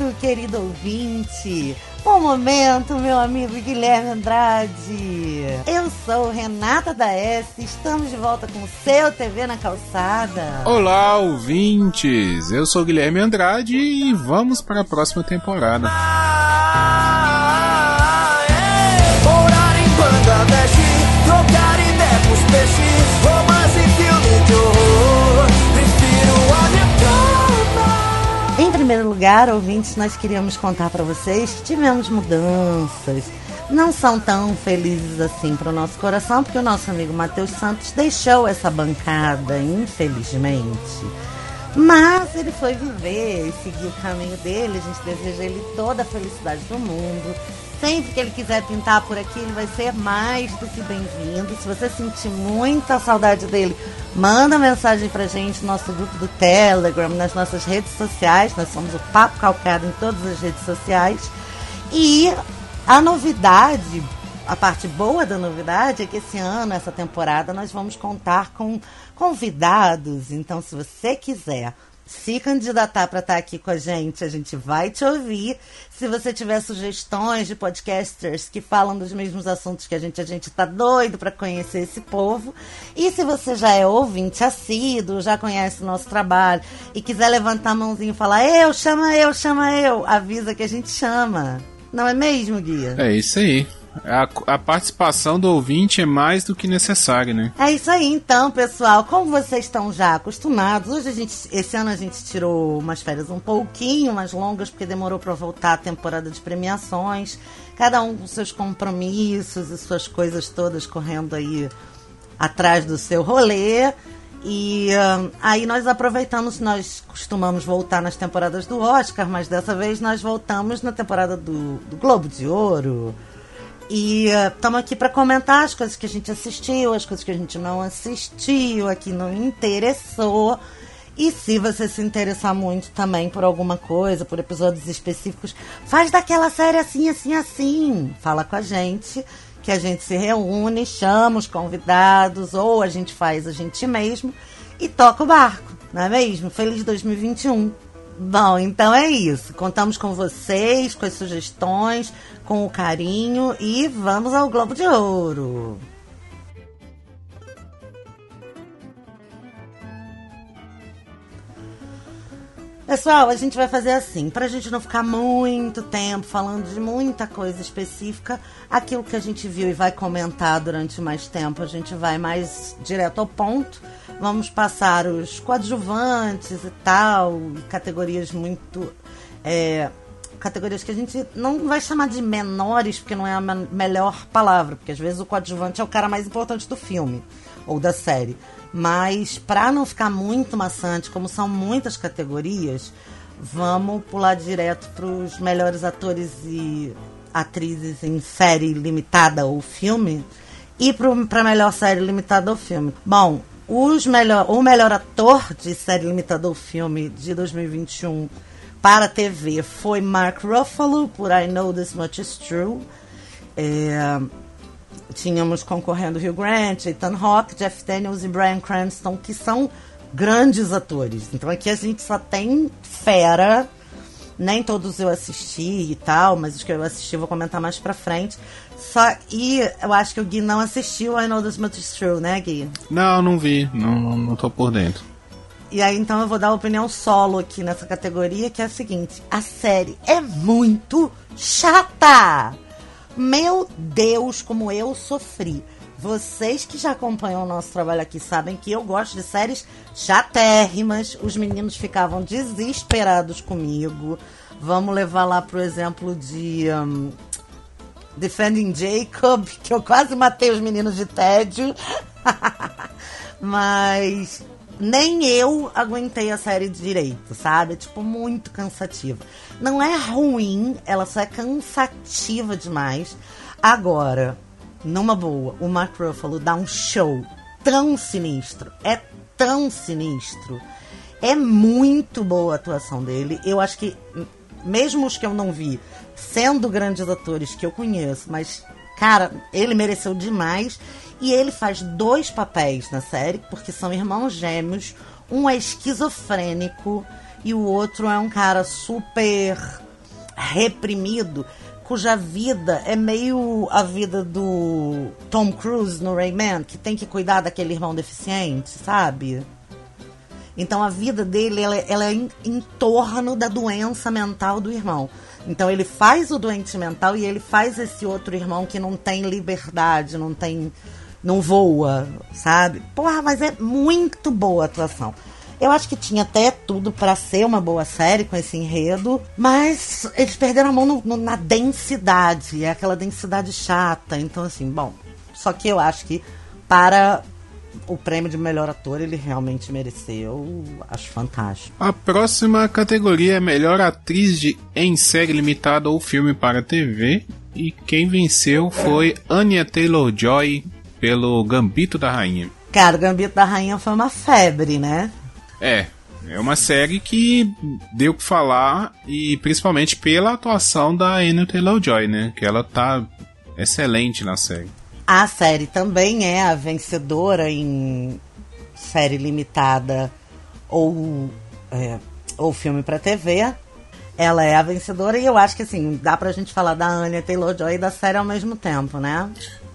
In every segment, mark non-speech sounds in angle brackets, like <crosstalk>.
momento, querido ouvinte. Bom momento, meu amigo Guilherme Andrade. Eu sou Renata da S. Estamos de volta com o seu TV na calçada. Olá, ouvintes. Eu sou Guilherme Andrade e vamos para a próxima temporada. Primeiro lugar, ouvintes, nós queríamos contar para vocês que tivemos mudanças. Não são tão felizes assim para o nosso coração, porque o nosso amigo Matheus Santos deixou essa bancada, infelizmente. Mas ele foi viver e seguir o caminho dele. A gente deseja ele toda a felicidade do mundo. Sempre que ele quiser pintar por aqui, ele vai ser mais do que bem-vindo. Se você sentir muita saudade dele, manda mensagem pra gente no nosso grupo do Telegram, nas nossas redes sociais. Nós somos o Papo Calcado em todas as redes sociais. E a novidade, a parte boa da novidade é que esse ano, essa temporada, nós vamos contar com convidados. Então, se você quiser se candidatar para estar tá aqui com a gente, a gente vai te ouvir. Se você tiver sugestões de podcasters que falam dos mesmos assuntos que a gente, a gente tá doido para conhecer esse povo. E se você já é ouvinte assíduo, já conhece o nosso trabalho e quiser levantar a mãozinha e falar eu, chama eu, chama eu, avisa que a gente chama. Não é mesmo, Guia? É isso aí. A, a, participação do ouvinte é mais do que necessária, né? É isso aí, então, pessoal. Como vocês estão já acostumados, hoje a gente, esse ano a gente tirou umas férias um pouquinho mais longas, porque demorou para voltar a temporada de premiações. Cada um com seus compromissos e suas coisas todas correndo aí atrás do seu rolê. E uh, aí nós aproveitamos, nós costumamos voltar nas temporadas do Oscar, mas dessa vez nós voltamos na temporada do, do Globo de Ouro e estamos uh, aqui para comentar as coisas que a gente assistiu, as coisas que a gente não assistiu, aqui não interessou. E se você se interessar muito também por alguma coisa, por episódios específicos, faz daquela série assim, assim, assim. Fala com a gente, que a gente se reúne, chama os convidados, ou a gente faz a gente mesmo e toca o barco, não é mesmo? Feliz 2021! Bom, então é isso. Contamos com vocês, com as sugestões, com o carinho e vamos ao Globo de Ouro. Pessoal, a gente vai fazer assim, para a gente não ficar muito tempo falando de muita coisa específica, aquilo que a gente viu e vai comentar durante mais tempo, a gente vai mais direto ao ponto. Vamos passar os coadjuvantes e tal, categorias muito. É, categorias que a gente não vai chamar de menores, porque não é a melhor palavra, porque às vezes o coadjuvante é o cara mais importante do filme ou da série. Mas para não ficar muito maçante, como são muitas categorias, vamos pular direto para os melhores atores e atrizes em série limitada ou filme e para melhor série limitada ou filme. Bom, os melhor, o melhor ator de série limitada ou filme de 2021 para a TV foi Mark Ruffalo por I Know This Much Is True. É, tínhamos concorrendo Hugh Grant, Ethan Hawke, Jeff Daniels e Bryan Cranston, que são grandes atores. Então aqui a gente só tem fera. Nem todos eu assisti e tal, mas os que eu assisti eu vou comentar mais pra frente. Só, e eu acho que o Gui não assistiu I Know This Much Is True, né, Gui? Não, não vi. Não, não tô por dentro. E aí, então, eu vou dar uma opinião solo aqui nessa categoria, que é a seguinte: a série é muito chata! Meu Deus, como eu sofri. Vocês que já acompanham o nosso trabalho aqui sabem que eu gosto de séries chatérrimas. Os meninos ficavam desesperados comigo. Vamos levar lá pro exemplo de um, Defending Jacob, <laughs> que eu quase matei os meninos de tédio. <laughs> Mas nem eu aguentei a série direito, sabe? É, tipo, muito cansativa. Não é ruim, ela só é cansativa demais. Agora, numa boa, o Mark Ruffalo dá um show tão sinistro, é tão sinistro. É muito boa a atuação dele. Eu acho que, mesmo os que eu não vi, sendo grandes atores que eu conheço, mas, cara, ele mereceu demais. E ele faz dois papéis na série, porque são irmãos gêmeos. Um é esquizofrênico e o outro é um cara super reprimido, cuja vida é meio a vida do Tom Cruise no Rayman, que tem que cuidar daquele irmão deficiente, sabe? Então a vida dele ela, ela é em, em torno da doença mental do irmão. Então ele faz o doente mental e ele faz esse outro irmão que não tem liberdade, não tem. Não voa, sabe? Porra, mas é muito boa a atuação. Eu acho que tinha até tudo para ser uma boa série com esse enredo, mas eles perderam a mão no, no, na densidade, é aquela densidade chata. Então, assim, bom. Só que eu acho que para o prêmio de melhor ator ele realmente mereceu. Acho fantástico. A próxima categoria é melhor atriz de em série limitada ou filme para TV. E quem venceu foi Anya Taylor Joy pelo Gambito da Rainha. Cara, o Gambito da Rainha foi uma febre, né? É, é uma série que deu o que falar e principalmente pela atuação da Anya Taylor-Joy, né? Que ela tá excelente na série. A série também é a vencedora em série limitada ou, é, ou filme para TV. Ela é a vencedora e eu acho que assim, dá pra gente falar da Anya Taylor-Joy e da série ao mesmo tempo, né?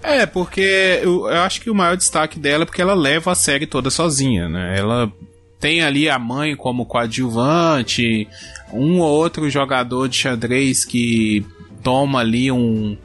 É, porque eu, eu acho que o maior destaque dela é porque ela leva a série toda sozinha, né? Ela tem ali a mãe como coadjuvante, um ou outro jogador de xadrez que toma ali um,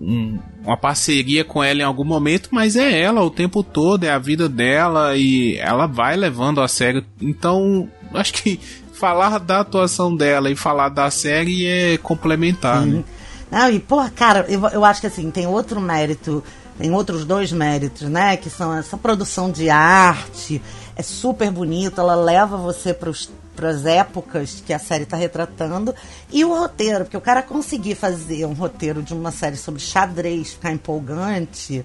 um, uma parceria com ela em algum momento, mas é ela o tempo todo, é a vida dela e ela vai levando a sério. Então, acho que <laughs> falar da atuação dela e falar da série é complementar, né? Não, e, pô, cara, eu, eu acho que assim, tem outro mérito, tem outros dois méritos, né? Que são essa produção de arte, é super bonito, ela leva você para as épocas que a série está retratando. E o roteiro, porque o cara conseguir fazer um roteiro de uma série sobre xadrez, ficar empolgante.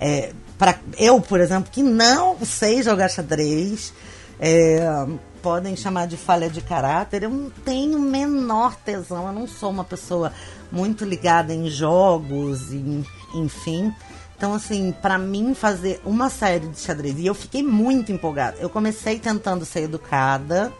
É, para eu, por exemplo, que não sei jogar xadrez, é, podem chamar de falha de caráter. Eu não tenho menor tesão, eu não sou uma pessoa muito ligada em jogos, em, enfim. Então, assim, para mim fazer uma série de xadrez, e eu fiquei muito empolgada. Eu comecei tentando ser educada,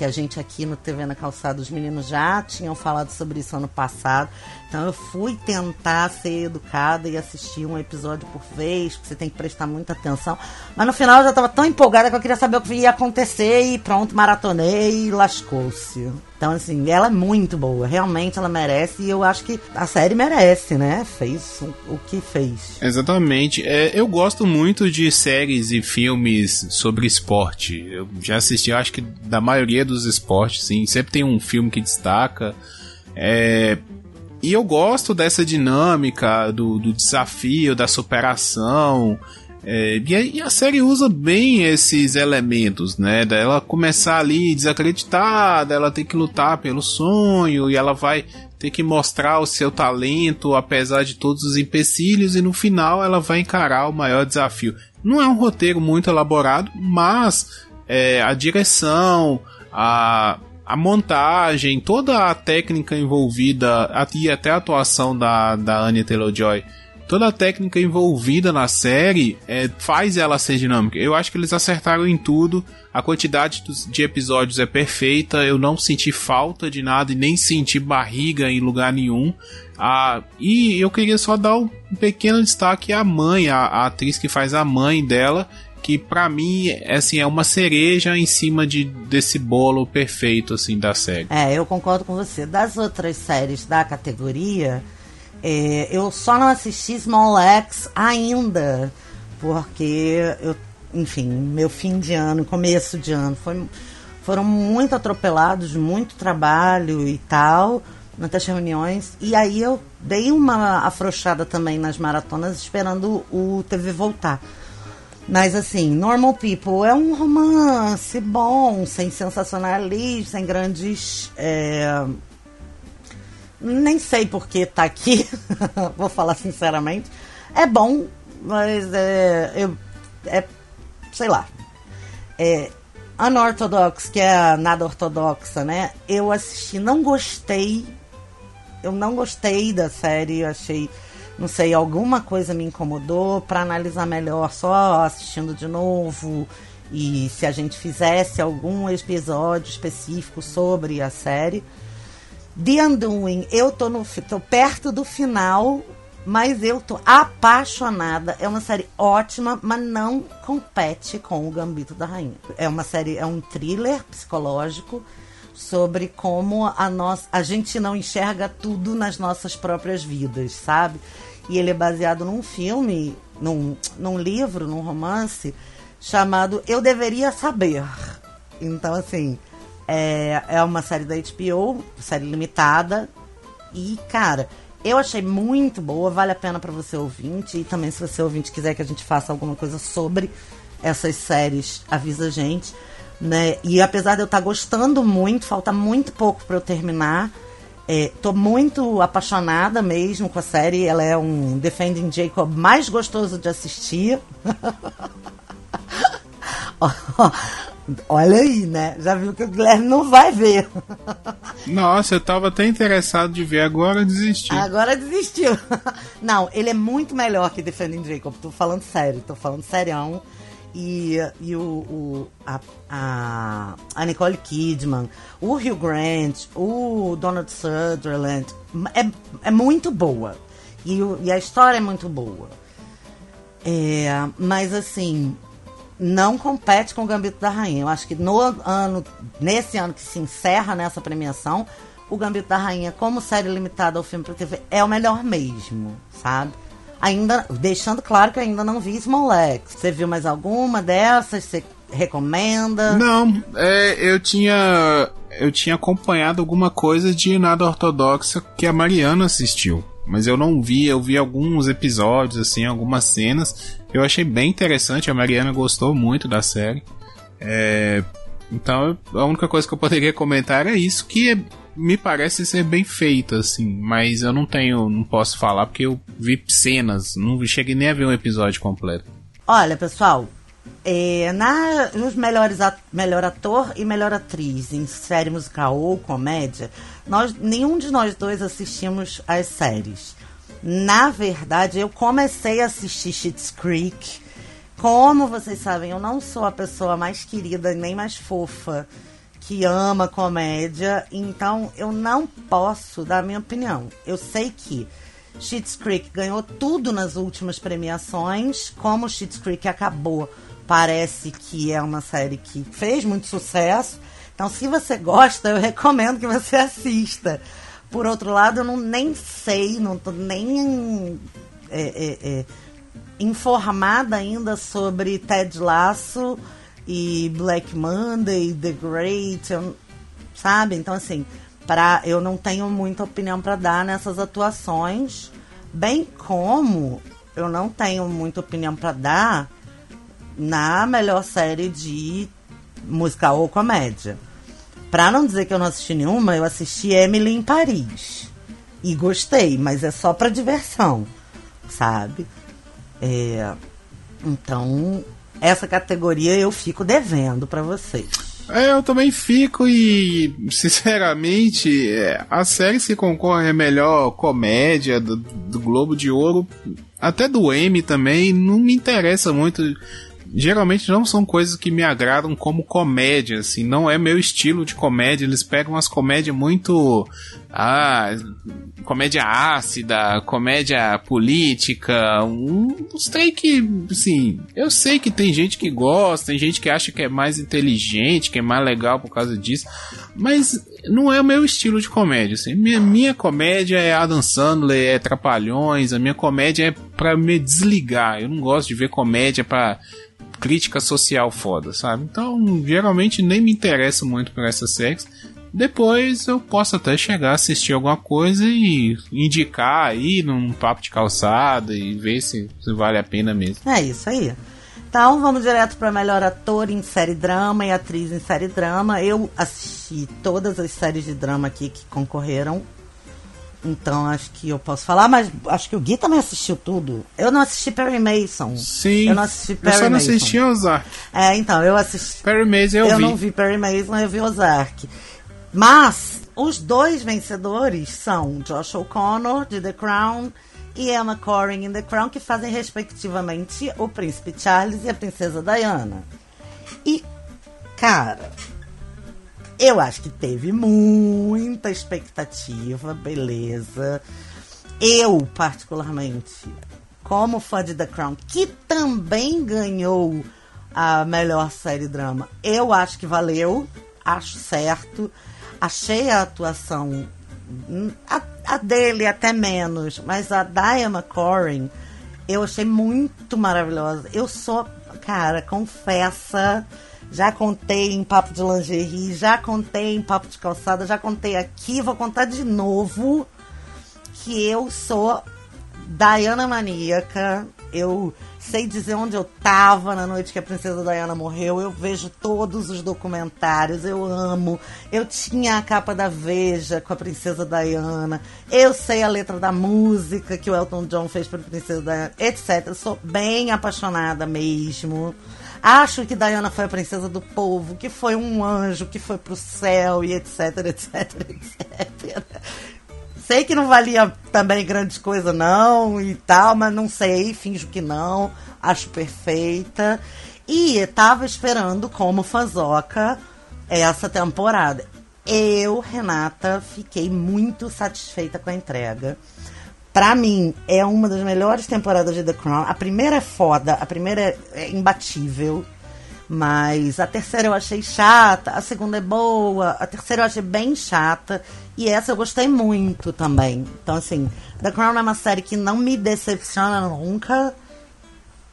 que a gente aqui no TV na Calçada, os meninos já tinham falado sobre isso ano passado. Então eu fui tentar ser educada e assistir um episódio por vez, porque você tem que prestar muita atenção. Mas no final eu já estava tão empolgada que eu queria saber o que ia acontecer e pronto, maratonei e lascou-se. Então, assim, ela é muito boa, realmente ela merece e eu acho que a série merece, né? Fez o que fez. Exatamente. É, eu gosto muito de séries e filmes sobre esporte. Eu já assisti, acho que da maioria dos esportes, sim. Sempre tem um filme que destaca. É, e eu gosto dessa dinâmica do, do desafio, da superação. É, e, a, série usa bem esses elementos, né? Dela começar ali desacreditada, ela tem que lutar pelo sonho e ela vai ter que mostrar o seu talento apesar de todos os empecilhos e no final ela vai encarar o maior desafio. Não é um roteiro muito elaborado, mas é, a direção, a, a montagem, toda a técnica envolvida e até a atuação da, da Anya Taylor-Joy, toda a técnica envolvida na série é, faz ela ser dinâmica. Eu acho que eles acertaram em tudo. A quantidade de episódios é perfeita. Eu não senti falta de nada e nem senti barriga em lugar nenhum. Ah, e eu queria só dar um pequeno destaque à mãe, a atriz que faz a mãe dela que para mim é, assim é uma cereja em cima de desse bolo perfeito assim da série. É, eu concordo com você. Das outras séries da categoria, é, eu só não assisti Small X ainda, porque eu, enfim, meu fim de ano, começo de ano, foi, foram muito atropelados, muito trabalho e tal, muitas reuniões, e aí eu dei uma afrouxada também nas maratonas esperando o TV voltar. Mas assim, Normal People é um romance bom, sem sensacionalismo, sem grandes. É... Nem sei por que tá aqui, <laughs> vou falar sinceramente. É bom, mas é. Eu, é sei lá. É, Unorthodox, que é a nada ortodoxa, né? Eu assisti, não gostei. Eu não gostei da série, achei não sei, alguma coisa me incomodou, para analisar melhor, só assistindo de novo. E se a gente fizesse algum episódio específico sobre a série. The Undoing, eu tô, no, tô perto do final, mas eu tô apaixonada. É uma série ótima, mas não compete com o Gambito da Rainha. É uma série, é um thriller psicológico sobre como a nossa, a gente não enxerga tudo nas nossas próprias vidas, sabe? E ele é baseado num filme, num, num livro, num romance chamado Eu Deveria Saber. Então, assim, é, é uma série da HBO, série limitada. E, cara, eu achei muito boa, vale a pena para você ouvinte. E também, se você ouvinte quiser que a gente faça alguma coisa sobre essas séries, avisa a gente. Né? E apesar de eu estar tá gostando muito, falta muito pouco para eu terminar. É, tô muito apaixonada mesmo com a série. Ela é um Defending Jacob mais gostoso de assistir. <laughs> Olha aí, né? Já viu que o Guilherme não vai ver. Nossa, eu tava até interessado de ver, agora desistiu. Agora desistiu. <laughs> Não, ele é muito melhor que Defending Jacob. Tô falando sério, tô falando serião. E, e o, o a, a, a, Nicole Kidman, o Hugh Grant, o Donald Sutherland, é, é muito boa. E, e a história é muito boa. É, mas assim, não compete com o Gambito da Rainha. Eu acho que no ano, nesse ano que se encerra nessa premiação, o Gambito da Rainha, como série limitada ao filme para TV, é o melhor mesmo, sabe? Ainda, deixando claro que ainda não vi Small X. Você viu mais alguma dessas? Você recomenda? Não, é, eu tinha eu tinha acompanhado alguma coisa de nada ortodoxa que a Mariana assistiu mas eu não vi, eu vi alguns episódios, assim, algumas cenas. Eu achei bem interessante, a Mariana gostou muito da série. É, então, a única coisa que eu poderia comentar é isso, que é, me parece ser bem feito, assim, mas eu não tenho, não posso falar porque eu vi cenas, não cheguei nem a ver um episódio completo. Olha, pessoal, é, na, nos melhores melhor ator e melhor atriz em série musical ou comédia, nós, nenhum de nós dois assistimos as séries. Na verdade, eu comecei a assistir Schitt's Creek. Como vocês sabem, eu não sou a pessoa mais querida nem mais fofa que ama comédia, então eu não posso dar minha opinião. Eu sei que Schitt's Creek ganhou tudo nas últimas premiações, como Schitt's Creek acabou, parece que é uma série que fez muito sucesso. Então, se você gosta, eu recomendo que você assista. Por outro lado, eu não nem sei, não tô nem é, é, é, informada ainda sobre Ted Lasso e Black Monday, The Great, eu, sabe? Então, assim, pra, eu não tenho muita opinião para dar nessas atuações, bem como eu não tenho muita opinião para dar na melhor série de musical ou comédia. Pra não dizer que eu não assisti nenhuma, eu assisti Emily em Paris. E gostei, mas é só pra diversão, sabe? É, então, essa categoria eu fico devendo para vocês. É, eu também fico e, sinceramente, é, a série se concorre a melhor comédia do, do Globo de Ouro, até do M também, não me interessa muito geralmente não são coisas que me agradam como comédia, assim, não é meu estilo de comédia. Eles pegam umas comédias muito. Ah, comédia ácida, comédia política, um, uns trem que, assim, eu sei que tem gente que gosta, tem gente que acha que é mais inteligente, que é mais legal por causa disso, mas não é o meu estilo de comédia, assim. Minha, minha comédia é Adam Sandler, é Trapalhões, a minha comédia é para me desligar. Eu não gosto de ver comédia para crítica social foda, sabe? Então, geralmente nem me interesso muito por essas séries. Depois eu posso até chegar a assistir alguma coisa e indicar aí num papo de calçada e ver se, se vale a pena mesmo. É isso aí. Então vamos direto para melhor ator em série drama e atriz em série drama. Eu assisti todas as séries de drama aqui que concorreram então acho que eu posso falar, mas acho que o Gui também assistiu tudo. Eu não assisti Perry Mason. Sim. Eu não assisti Perry Eu só não Mason. assisti Ozark. É, então, eu assisti. Perry Mason eu, eu vi. Eu não vi Perry Mason, eu vi Ozark. Mas os dois vencedores são Josh O'Connor, de The Crown, e Emma Corrin em The Crown, que fazem respectivamente o Príncipe Charles e a Princesa Diana. E, cara, Eu acho que teve muita expectativa, beleza. Eu, particularmente, como fã de The Crown, que também ganhou a melhor série drama, eu acho que valeu, acho certo. Achei a atuação, hum, a, a dele até menos, mas a Diana Corrin, eu achei muito maravilhosa. Eu sou, cara, confessa já contei em papo de lingerie, já contei em papo de calçada, já contei aqui, vou contar de novo que eu sou Diana maníaca. Eu sei dizer onde eu tava na noite que a princesa Diana morreu. Eu vejo todos os documentários, eu amo. Eu tinha a capa da Veja com a princesa Diana. Eu sei a letra da música que o Elton John fez para a princesa Diana, etc. Eu sou bem apaixonada mesmo. Acho que Diana foi a princesa do povo, que foi um anjo, que foi pro céu e etc, etc, etc. Sei que não valia também grandes coisas não e tal, mas não sei, finjo que não. Acho perfeita. E tava esperando como fazoca essa temporada. Eu, Renata, fiquei muito satisfeita com a entrega. Pra mim, é uma das melhores temporadas de The Crown. A primeira é foda, a primeira é imbatível. Mas a terceira eu achei chata, a segunda é boa, a terceira eu achei bem chata. E essa eu gostei muito também. Então, assim, The Crown é uma série que não me decepciona nunca.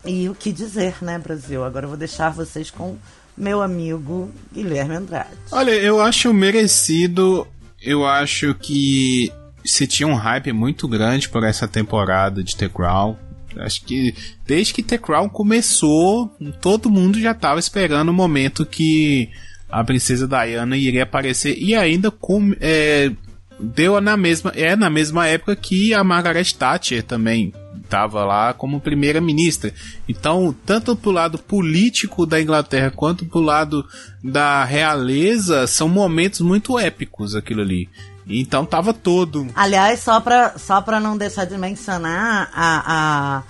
E o que dizer, né, Brasil? Agora eu vou deixar vocês com meu amigo Guilherme Andrade. Olha, eu acho merecido. Eu acho que se tinha um hype muito grande por essa temporada de The Crown. Acho que desde que The Crown começou, todo mundo já estava esperando o momento que a princesa Diana iria aparecer e ainda com, é, deu na mesma é na mesma época que a Margaret Thatcher também estava lá como primeira ministra. Então, tanto pro lado político da Inglaterra quanto pro lado da realeza, são momentos muito épicos aquilo ali. Então tava todo. Aliás, só pra, só pra não deixar de mencionar, a, a,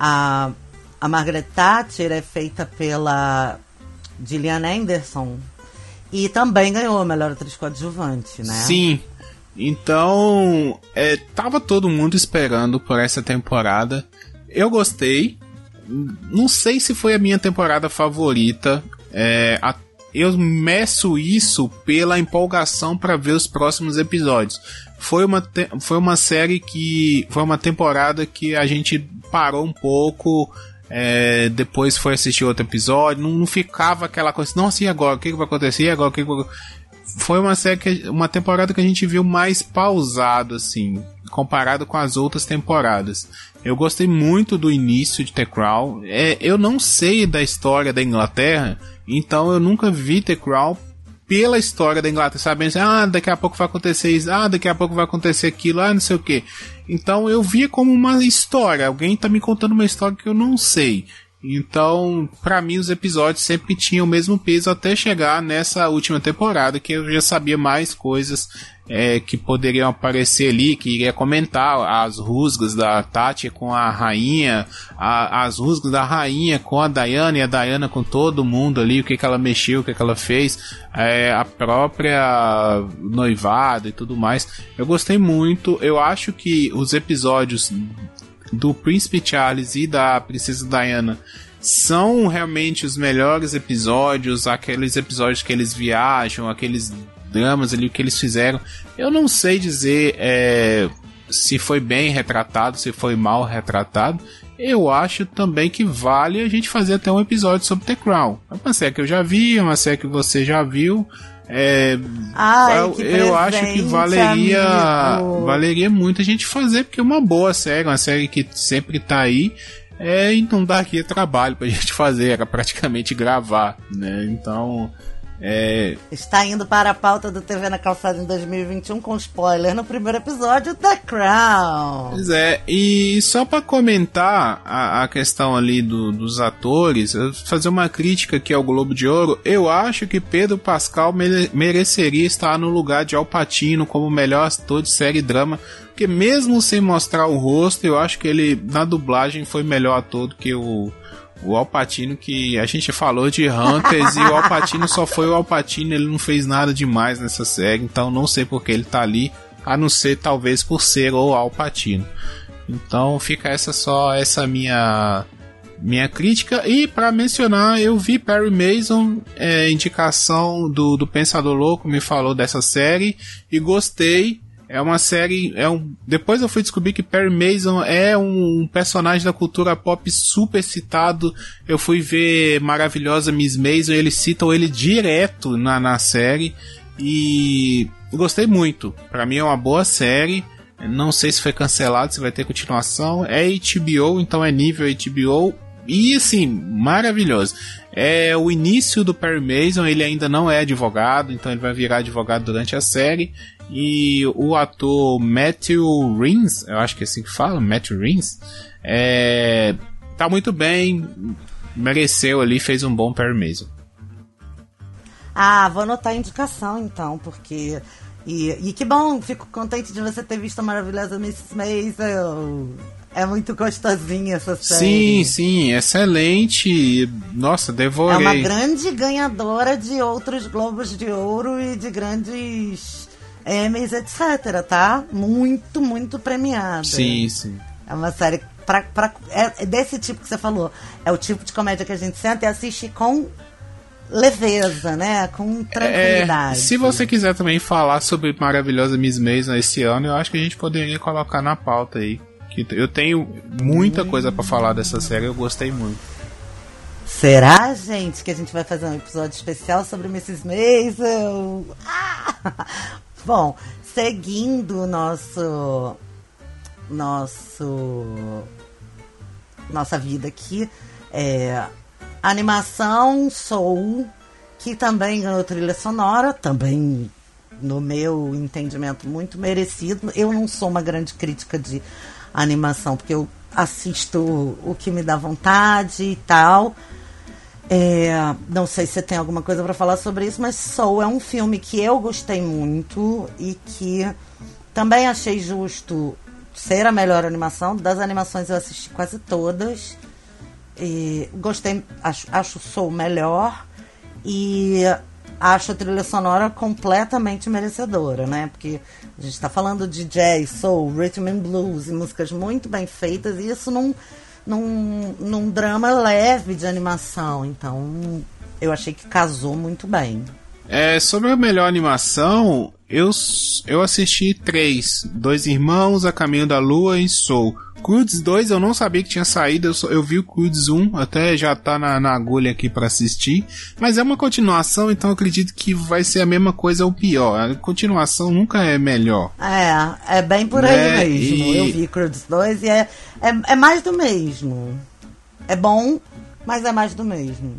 a, a Margaret Thatcher é feita pela Gillian Anderson e também ganhou a melhor atriz coadjuvante, né? Sim. Então, é, tava todo mundo esperando por essa temporada. Eu gostei. Não sei se foi a minha temporada favorita. É, a eu meço isso pela empolgação para ver os próximos episódios. Foi uma, foi uma série que. Foi uma temporada que a gente parou um pouco. É, depois foi assistir outro episódio. Não, não ficava aquela coisa. Não, assim, agora? O que, que vai acontecer? Agora? O que, que vai... Foi uma série que, uma temporada que a gente viu mais pausado, assim, comparado com as outras temporadas. Eu gostei muito do início de The Crown. É, eu não sei da história da Inglaterra então eu nunca vi The Crown pela história da Inglaterra, sabendo assim, ah, daqui a pouco vai acontecer isso, ah, daqui a pouco vai acontecer aquilo, ah, não sei o que. Então eu via como uma história, alguém tá me contando uma história que eu não sei. Então, para mim, os episódios sempre tinham o mesmo peso até chegar nessa última temporada, que eu já sabia mais coisas é, que poderiam aparecer ali, que iria comentar as rusgas da Tati com a rainha, a, as rusgas da rainha com a Diana e a Diana com todo mundo ali, o que, que ela mexeu, o que, que ela fez, é, a própria noivada e tudo mais. Eu gostei muito, eu acho que os episódios do Príncipe Charles e da Princesa Diana são realmente os melhores episódios, aqueles episódios que eles viajam, aqueles dramas ali que eles fizeram. Eu não sei dizer é, se foi bem retratado, se foi mal retratado. Eu acho também que vale a gente fazer até um episódio sobre The Crown. É uma série que eu já vi, é uma série que você já viu. É, Ai, eu, acho que valeria amigo. valeria muito a gente fazer, porque é uma boa série, uma série que sempre tá aí. É, e não dá aqui trabalho pra <laughs> gente fazer, era praticamente gravar, né? Então, é... Está indo para a pauta do TV na Calçada em 2021 com spoiler no primeiro episódio The Crown. Pois é, e só para comentar a, a, questão ali do, dos atores, fazer uma crítica aqui ao Globo de Ouro, eu acho que Pedro Pascal mere, mereceria estar no lugar de Alpatino como melhor ator de série drama, porque mesmo sem mostrar o rosto, eu acho que ele na dublagem foi melhor ator do que o O Alpatino que a gente falou de Hunters e o Alpatino só foi o Alpatino, ele não fez nada demais nessa série, então não sei porque ele tá ali, a não ser talvez por ser o Alpatino. Então fica essa só essa minha minha crítica e para mencionar eu vi Perry Mason é, indicação do, do Pensador Louco me falou dessa série e gostei é uma série. É um, depois eu fui descobrir que Perry Mason é um personagem da cultura pop super citado. Eu fui ver Maravilhosa Miss Mason, eles citam ele direto na, na série. E gostei muito. Para mim é uma boa série. Não sei se foi cancelado, se vai ter continuação. É HBO, então é nível HBO. E assim, maravilhoso. É o início do Perry Mason, ele ainda não é advogado, então ele vai virar advogado durante a série. E o ator Matthew Rins, eu acho que é assim que fala, Matthew Rins, é, tá muito bem, mereceu ali, fez um bom Perry Mason. Ah, vou anotar a indicação então, porque. E, e que bom, fico contente de você ter visto a maravilhosa Mrs. Maisel. É muito gostosinha essa série. Sim, sim, excelente. Nossa, devorei. É uma grande ganhadora de outros Globos de Ouro e de grandes Emmys, etc, tá? Muito, muito premiada. Sim, sim. É uma série pra, pra, é desse tipo que você falou. É o tipo de comédia que a gente senta e assiste com leveza, né? Com tranquilidade. É, se você quiser também falar sobre Maravilhosa Miss Mason esse ano, eu acho que a gente poderia colocar na pauta aí. Que eu tenho muita coisa para falar dessa série, eu gostei muito. Será, gente, que a gente vai fazer um episódio especial sobre Mrs. Mason? Ah! Bom, seguindo nosso nosso nossa vida aqui, é, animação Soul, que também ganhou trilha sonora, também no meu entendimento muito merecido. Eu não sou uma grande crítica de animação, porque eu assisto o que me dá vontade e tal. É, não sei se tem alguma coisa para falar sobre isso, mas Soul é um filme que eu gostei muito e que também achei justo ser a melhor animação. Das animações eu assisti quase todas. E gostei, acho, acho Soul melhor. E acho a trilha sonora completamente merecedora, né? Porque a gente está falando de jazz, soul, rhythm and blues e músicas muito bem feitas e isso não num, num drama leve de animação. Então, eu achei que casou muito bem. É, sobre a melhor animação, eu, eu assisti três: Dois Irmãos, A Caminho da Lua e Soul. Crudes 2 eu não sabia que tinha saído, eu, só, eu vi o Crudes 1, até já tá na, na agulha aqui para assistir. Mas é uma continuação, então acredito que vai ser a mesma coisa ou pior. A continuação nunca é melhor. É, é bem por aí né? mesmo. E... Eu vi Crudes 2 e é, é, é mais do mesmo. É bom, mas é mais do mesmo.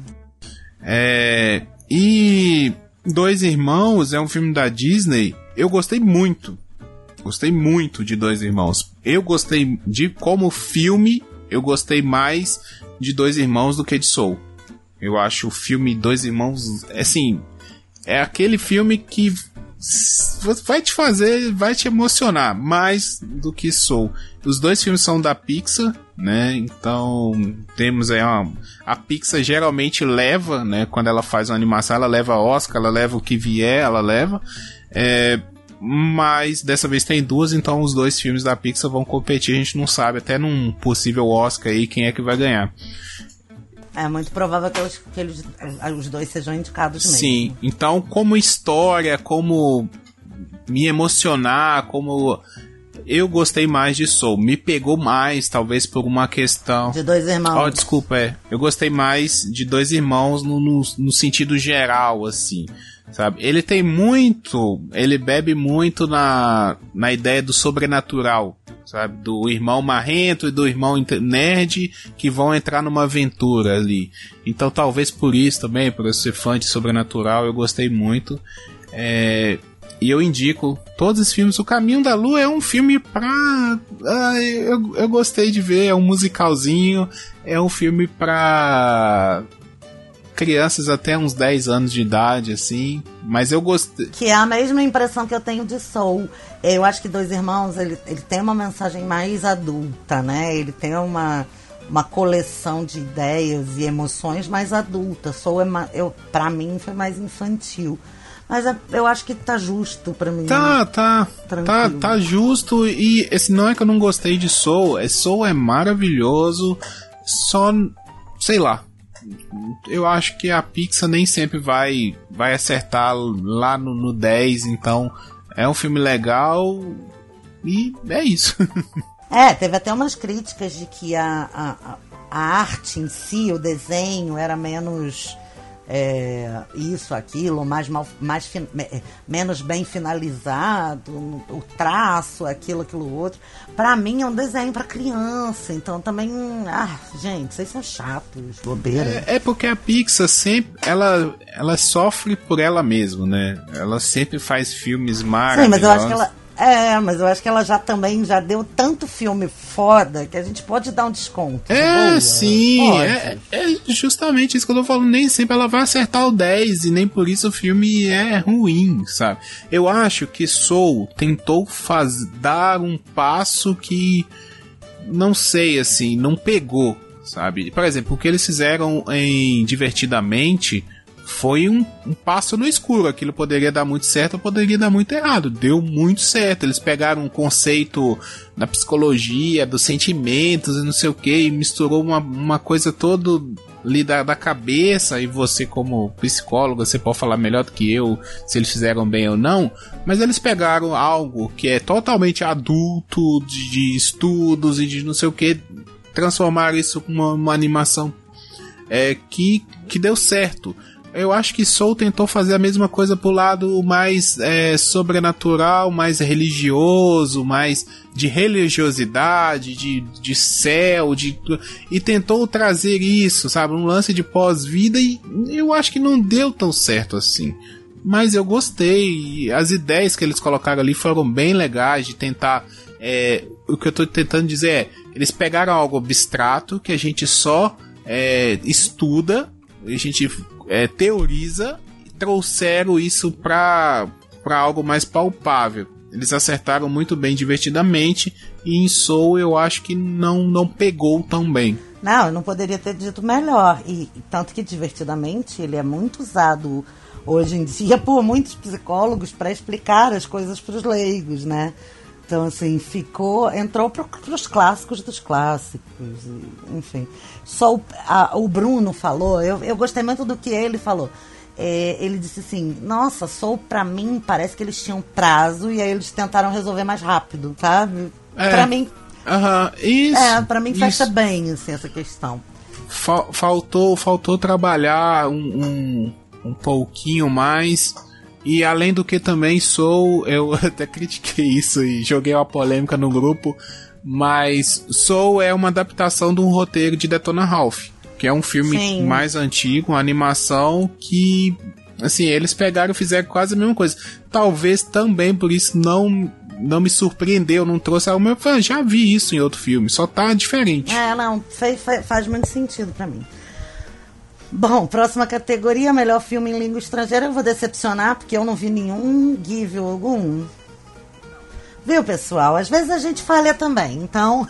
É. E. Dois Irmãos é um filme da Disney. Eu gostei muito. Gostei muito de Dois Irmãos. Eu gostei de como filme, eu gostei mais de Dois Irmãos do que de Soul. Eu acho o filme Dois Irmãos, assim, é aquele filme que vai te fazer, vai te emocionar mais do que Soul. Os dois filmes são da Pixar, né? Então temos aí uma, a Pixar geralmente leva, né? Quando ela faz uma animação, ela leva Oscar, ela leva o que vier, ela leva. É, mas dessa vez tem duas, então os dois filmes da Pixar vão competir, a gente não sabe, até num possível Oscar aí, quem é que vai ganhar. É muito provável que, eles, que eles, os dois sejam indicados mesmo. Sim, então como história, como me emocionar, como eu gostei mais de Soul. Me pegou mais, talvez por uma questão. De dois irmãos. Oh, desculpa, é. Eu gostei mais de dois irmãos no, no, no sentido geral, assim sabe? Ele tem muito, ele bebe muito na, na ideia do sobrenatural, sabe? Do irmão marrento e do irmão nerd que vão entrar numa aventura ali. Então talvez por isso também, por eu ser fã de sobrenatural, eu gostei muito. É, e eu indico todos os filmes. O Caminho da Lua é um filme pra. Ah, eu, eu gostei de ver, é um musicalzinho, é um filme pra crianças até uns 10 anos de idade, assim. Mas eu gostei. Que é a mesma impressão que eu tenho de Soul. Eu acho que Dois Irmãos, ele, ele tem uma mensagem mais adulta, né? Ele tem uma, uma coleção de ideias e emoções mais adulta. Soul, é, eu, pra mim, foi mais infantil. Mas é, eu acho que tá justo pra mim. Tá, tá. Tá, tá justo. E esse não é que eu não gostei de Soul. É, Soul é maravilhoso. Só. Sei lá. Eu acho que a Pixar nem sempre vai, vai acertar lá no, no 10. Então, é um filme legal. E é isso. <laughs> é, teve até umas críticas de que a, a, a arte em si, o desenho, era menos é, isso, aquilo, mais, mal, mais é, menos bem finalizado, o traço, aquilo, aquilo outro. Para mim é um desenho para criança, então também, ah, gente, vocês são chatos, bobeira. É, é, porque a Pixar sempre, ela, ela sofre por ela mesma, né? Ela sempre faz filmes maravilhosos. Sim, mas eu acho que ela é, mas eu acho que ela já também já deu tanto filme foda que a gente pode dar um desconto. É, boa. sim. É, é, justamente isso que eu tô falando. Nem sempre ela vai acertar o 10 e nem por isso o filme é ruim, sabe? Eu acho que Soul tentou faz, dar um passo que não sei, assim, não pegou, sabe? Por exemplo, o que eles fizeram em Divertidamente foi um, um, passo no escuro. Aquilo poderia dar muito certo ou poderia dar muito errado. Deu muito certo. Eles pegaram um conceito da psicologia, dos sentimentos e não sei o que, e misturou uma, uma coisa todo ali da, da cabeça. E você, como psicólogo, você pode falar melhor do que eu se eles fizeram bem ou não. Mas eles pegaram algo que é totalmente adulto, de, de estudos e de não sei o que, transformaram isso numa uma animação é, que, que deu certo. Eu acho que Soul tentou fazer a mesma coisa pro lado mais é, sobrenatural, mais religioso, mais de religiosidade, de, de céu, de e tentou trazer isso, sabe, um lance de pós-vida e eu acho que não deu tão certo assim. Mas eu gostei, as ideias que eles colocaram ali foram bem legais de tentar. É, o que eu tô tentando dizer é, eles pegaram algo abstrato que a gente só é, estuda, a gente é, teoriza e trouxeram isso para algo mais palpável. Eles acertaram muito bem divertidamente e em Soul eu acho que não, não pegou tão bem. Não, eu não poderia ter dito melhor. E tanto que divertidamente ele é muito usado hoje em dia <laughs> por muitos psicólogos para explicar as coisas para os leigos, né? Então, assim, ficou. entrou para os clássicos dos clássicos, enfim. Só o, a, o Bruno falou, eu, eu gostei muito do que ele falou. É, ele disse assim: Nossa, Soul pra mim parece que eles tinham prazo e aí eles tentaram resolver mais rápido, sabe? É, pra mim. Uh -huh, isso. É, pra mim fecha isso. bem assim, essa questão. faltou, faltou trabalhar um, um, um pouquinho mais e além do que também sou, eu <laughs> até critiquei isso e joguei uma polêmica no grupo, mas Soul é uma adaptação de um roteiro de Detona Ralph, que é um filme Sim. mais antigo, uma animação que assim, eles pegaram e fizeram quase a mesma coisa. Talvez também por isso não não me surpreendeu, não trouxe ao meu, já vi isso em outro filme, só tá diferente. É, não, faz, faz muito sentido para mim. Bom, próxima categoria, melhor filme em língua estrangeira. Eu vou decepcionar porque eu não vi nenhum give algum. Viu, pessoal? Às vezes a gente falha também. Então,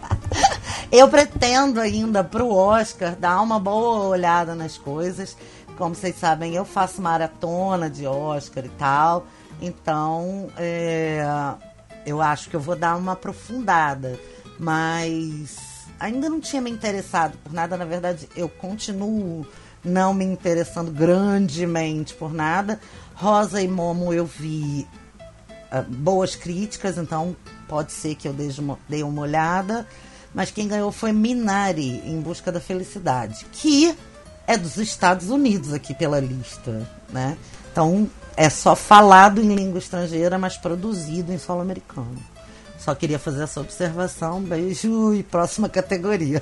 <laughs> eu pretendo ainda pro Oscar dar uma boa olhada nas coisas. Como vocês sabem, eu faço maratona de Oscar e tal. Então, é, eu acho que eu vou dar uma aprofundada. Mas ainda não tinha me interessado por nada. Na verdade, eu continuo não me interessando grandemente por nada. Rosa e Momo eu vi uh, boas críticas, então pode ser que eu dei uma olhada. Mas quem ganhou foi Minari, Em Busca da Felicidade, que é dos Estados Unidos aqui pela lista, né? Então é só falado em língua estrangeira, mas produzido em solo americano. Só queria fazer essa observação. Beijo e próxima categoria.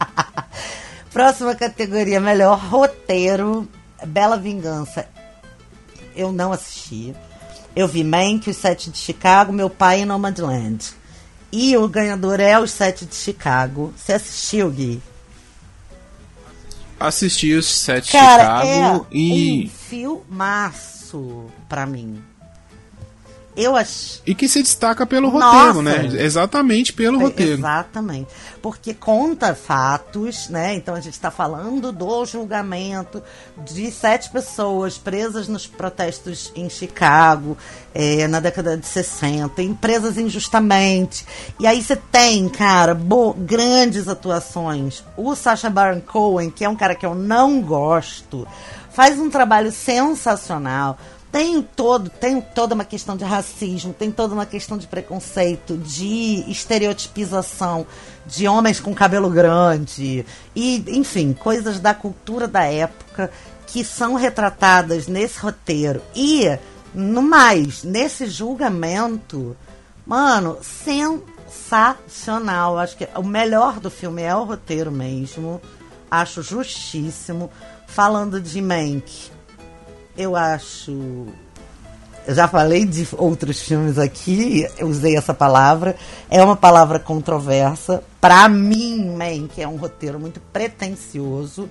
<laughs> próxima categoria, melhor roteiro. Bela Vingança. Eu não assisti. Eu vi Mank, Os Sete de Chicago, Meu Pai e Nomadland. E o ganhador é Os Sete de Chicago. Você assistiu, Gui? Assisti Os Sete de Chicago é e... um filmaço pra mim. Eu acho. E que se destaca pelo Nossa. roteiro, né? Exatamente pelo roteiro. Exatamente. Porque conta fatos, né? Então a gente está falando do julgamento de sete pessoas presas nos protestos em Chicago é, na década de 60, em presas injustamente. E aí você tem, cara, bo- grandes atuações. O Sacha Baron Cohen, que é um cara que eu não gosto, faz um trabalho sensacional. Tem todo, tem toda uma questão de racismo, tem toda uma questão de preconceito, de estereotipização de homens com cabelo grande e, enfim, coisas da cultura da época que são retratadas nesse roteiro. E, no mais, nesse julgamento, mano, sensacional. Acho que o melhor do filme é o roteiro mesmo. Acho justíssimo. Falando de Mank, eu acho. Já falei de outros filmes aqui, eu usei essa palavra. É uma palavra controversa. Pra mim, Mank é um roteiro muito pretencioso.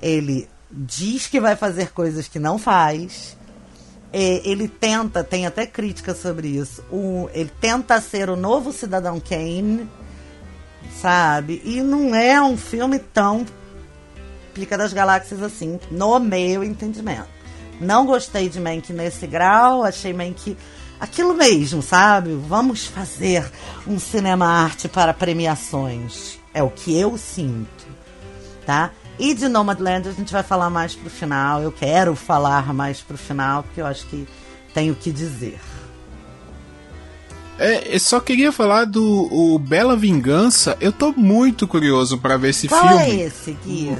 Ele diz que vai fazer coisas que não faz. É, ele tenta, tem até crítica sobre isso. O, ele tenta ser o novo Cidadão Kane, sabe? E não é um filme tão Pica das Galáxias assim, no meu entendimento. Não gostei de Mank nesse grau, achei Mank aquilo mesmo, sabe? Vamos fazer um cinema arte para premiações. É o que eu sinto, tá? E de Nomadland a gente vai falar mais pro final. Eu quero falar mais pro final, porque eu acho que tenho o que dizer. É, eu só queria falar do o Bela Vingança. Eu tô muito curioso pra ver esse Qual filme. é esse, Gui?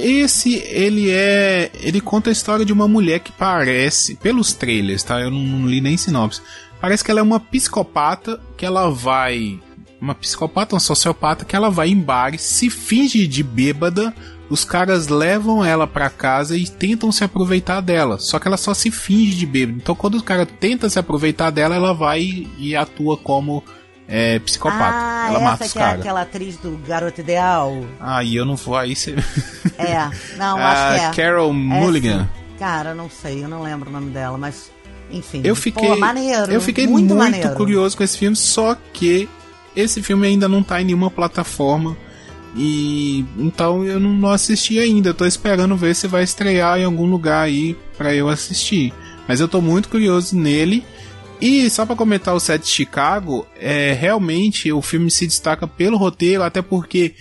Esse, ele é. Ele conta a história de uma mulher que parece, pelos trailers, tá? Eu não, li nem sinopse. Parece que ela é uma psicopata que ela vai. Uma psicopata, uma sociopata que ela vai em bares, se finge de bêbada, os caras levam ela pra casa e tentam se aproveitar dela. Só que ela só se finge de bêbada. Então quando o cara tenta se aproveitar dela, ela vai e atua como é, psicopata. Ah, ela mata os que é aquela atriz do Garoto Ideal. Aí eu não vou, aí você. <laughs> É, não, <laughs> Ah, acho que é. Carol Mulligan. sim. Cara, não sei, eu não lembro o nome dela, mas enfim. Eu fiquei, Pô, maneiro. eu fiquei muito, muito, curioso com esse filme, só que esse filme ainda não tá em nenhuma plataforma. E então eu não, não assisti ainda. Eu tô esperando ver se vai estrear em algum lugar aí pra eu assistir. Mas eu tô muito curioso nele. E só pra comentar o set de Chicago, é realmente o filme se destaca pelo roteiro, até porque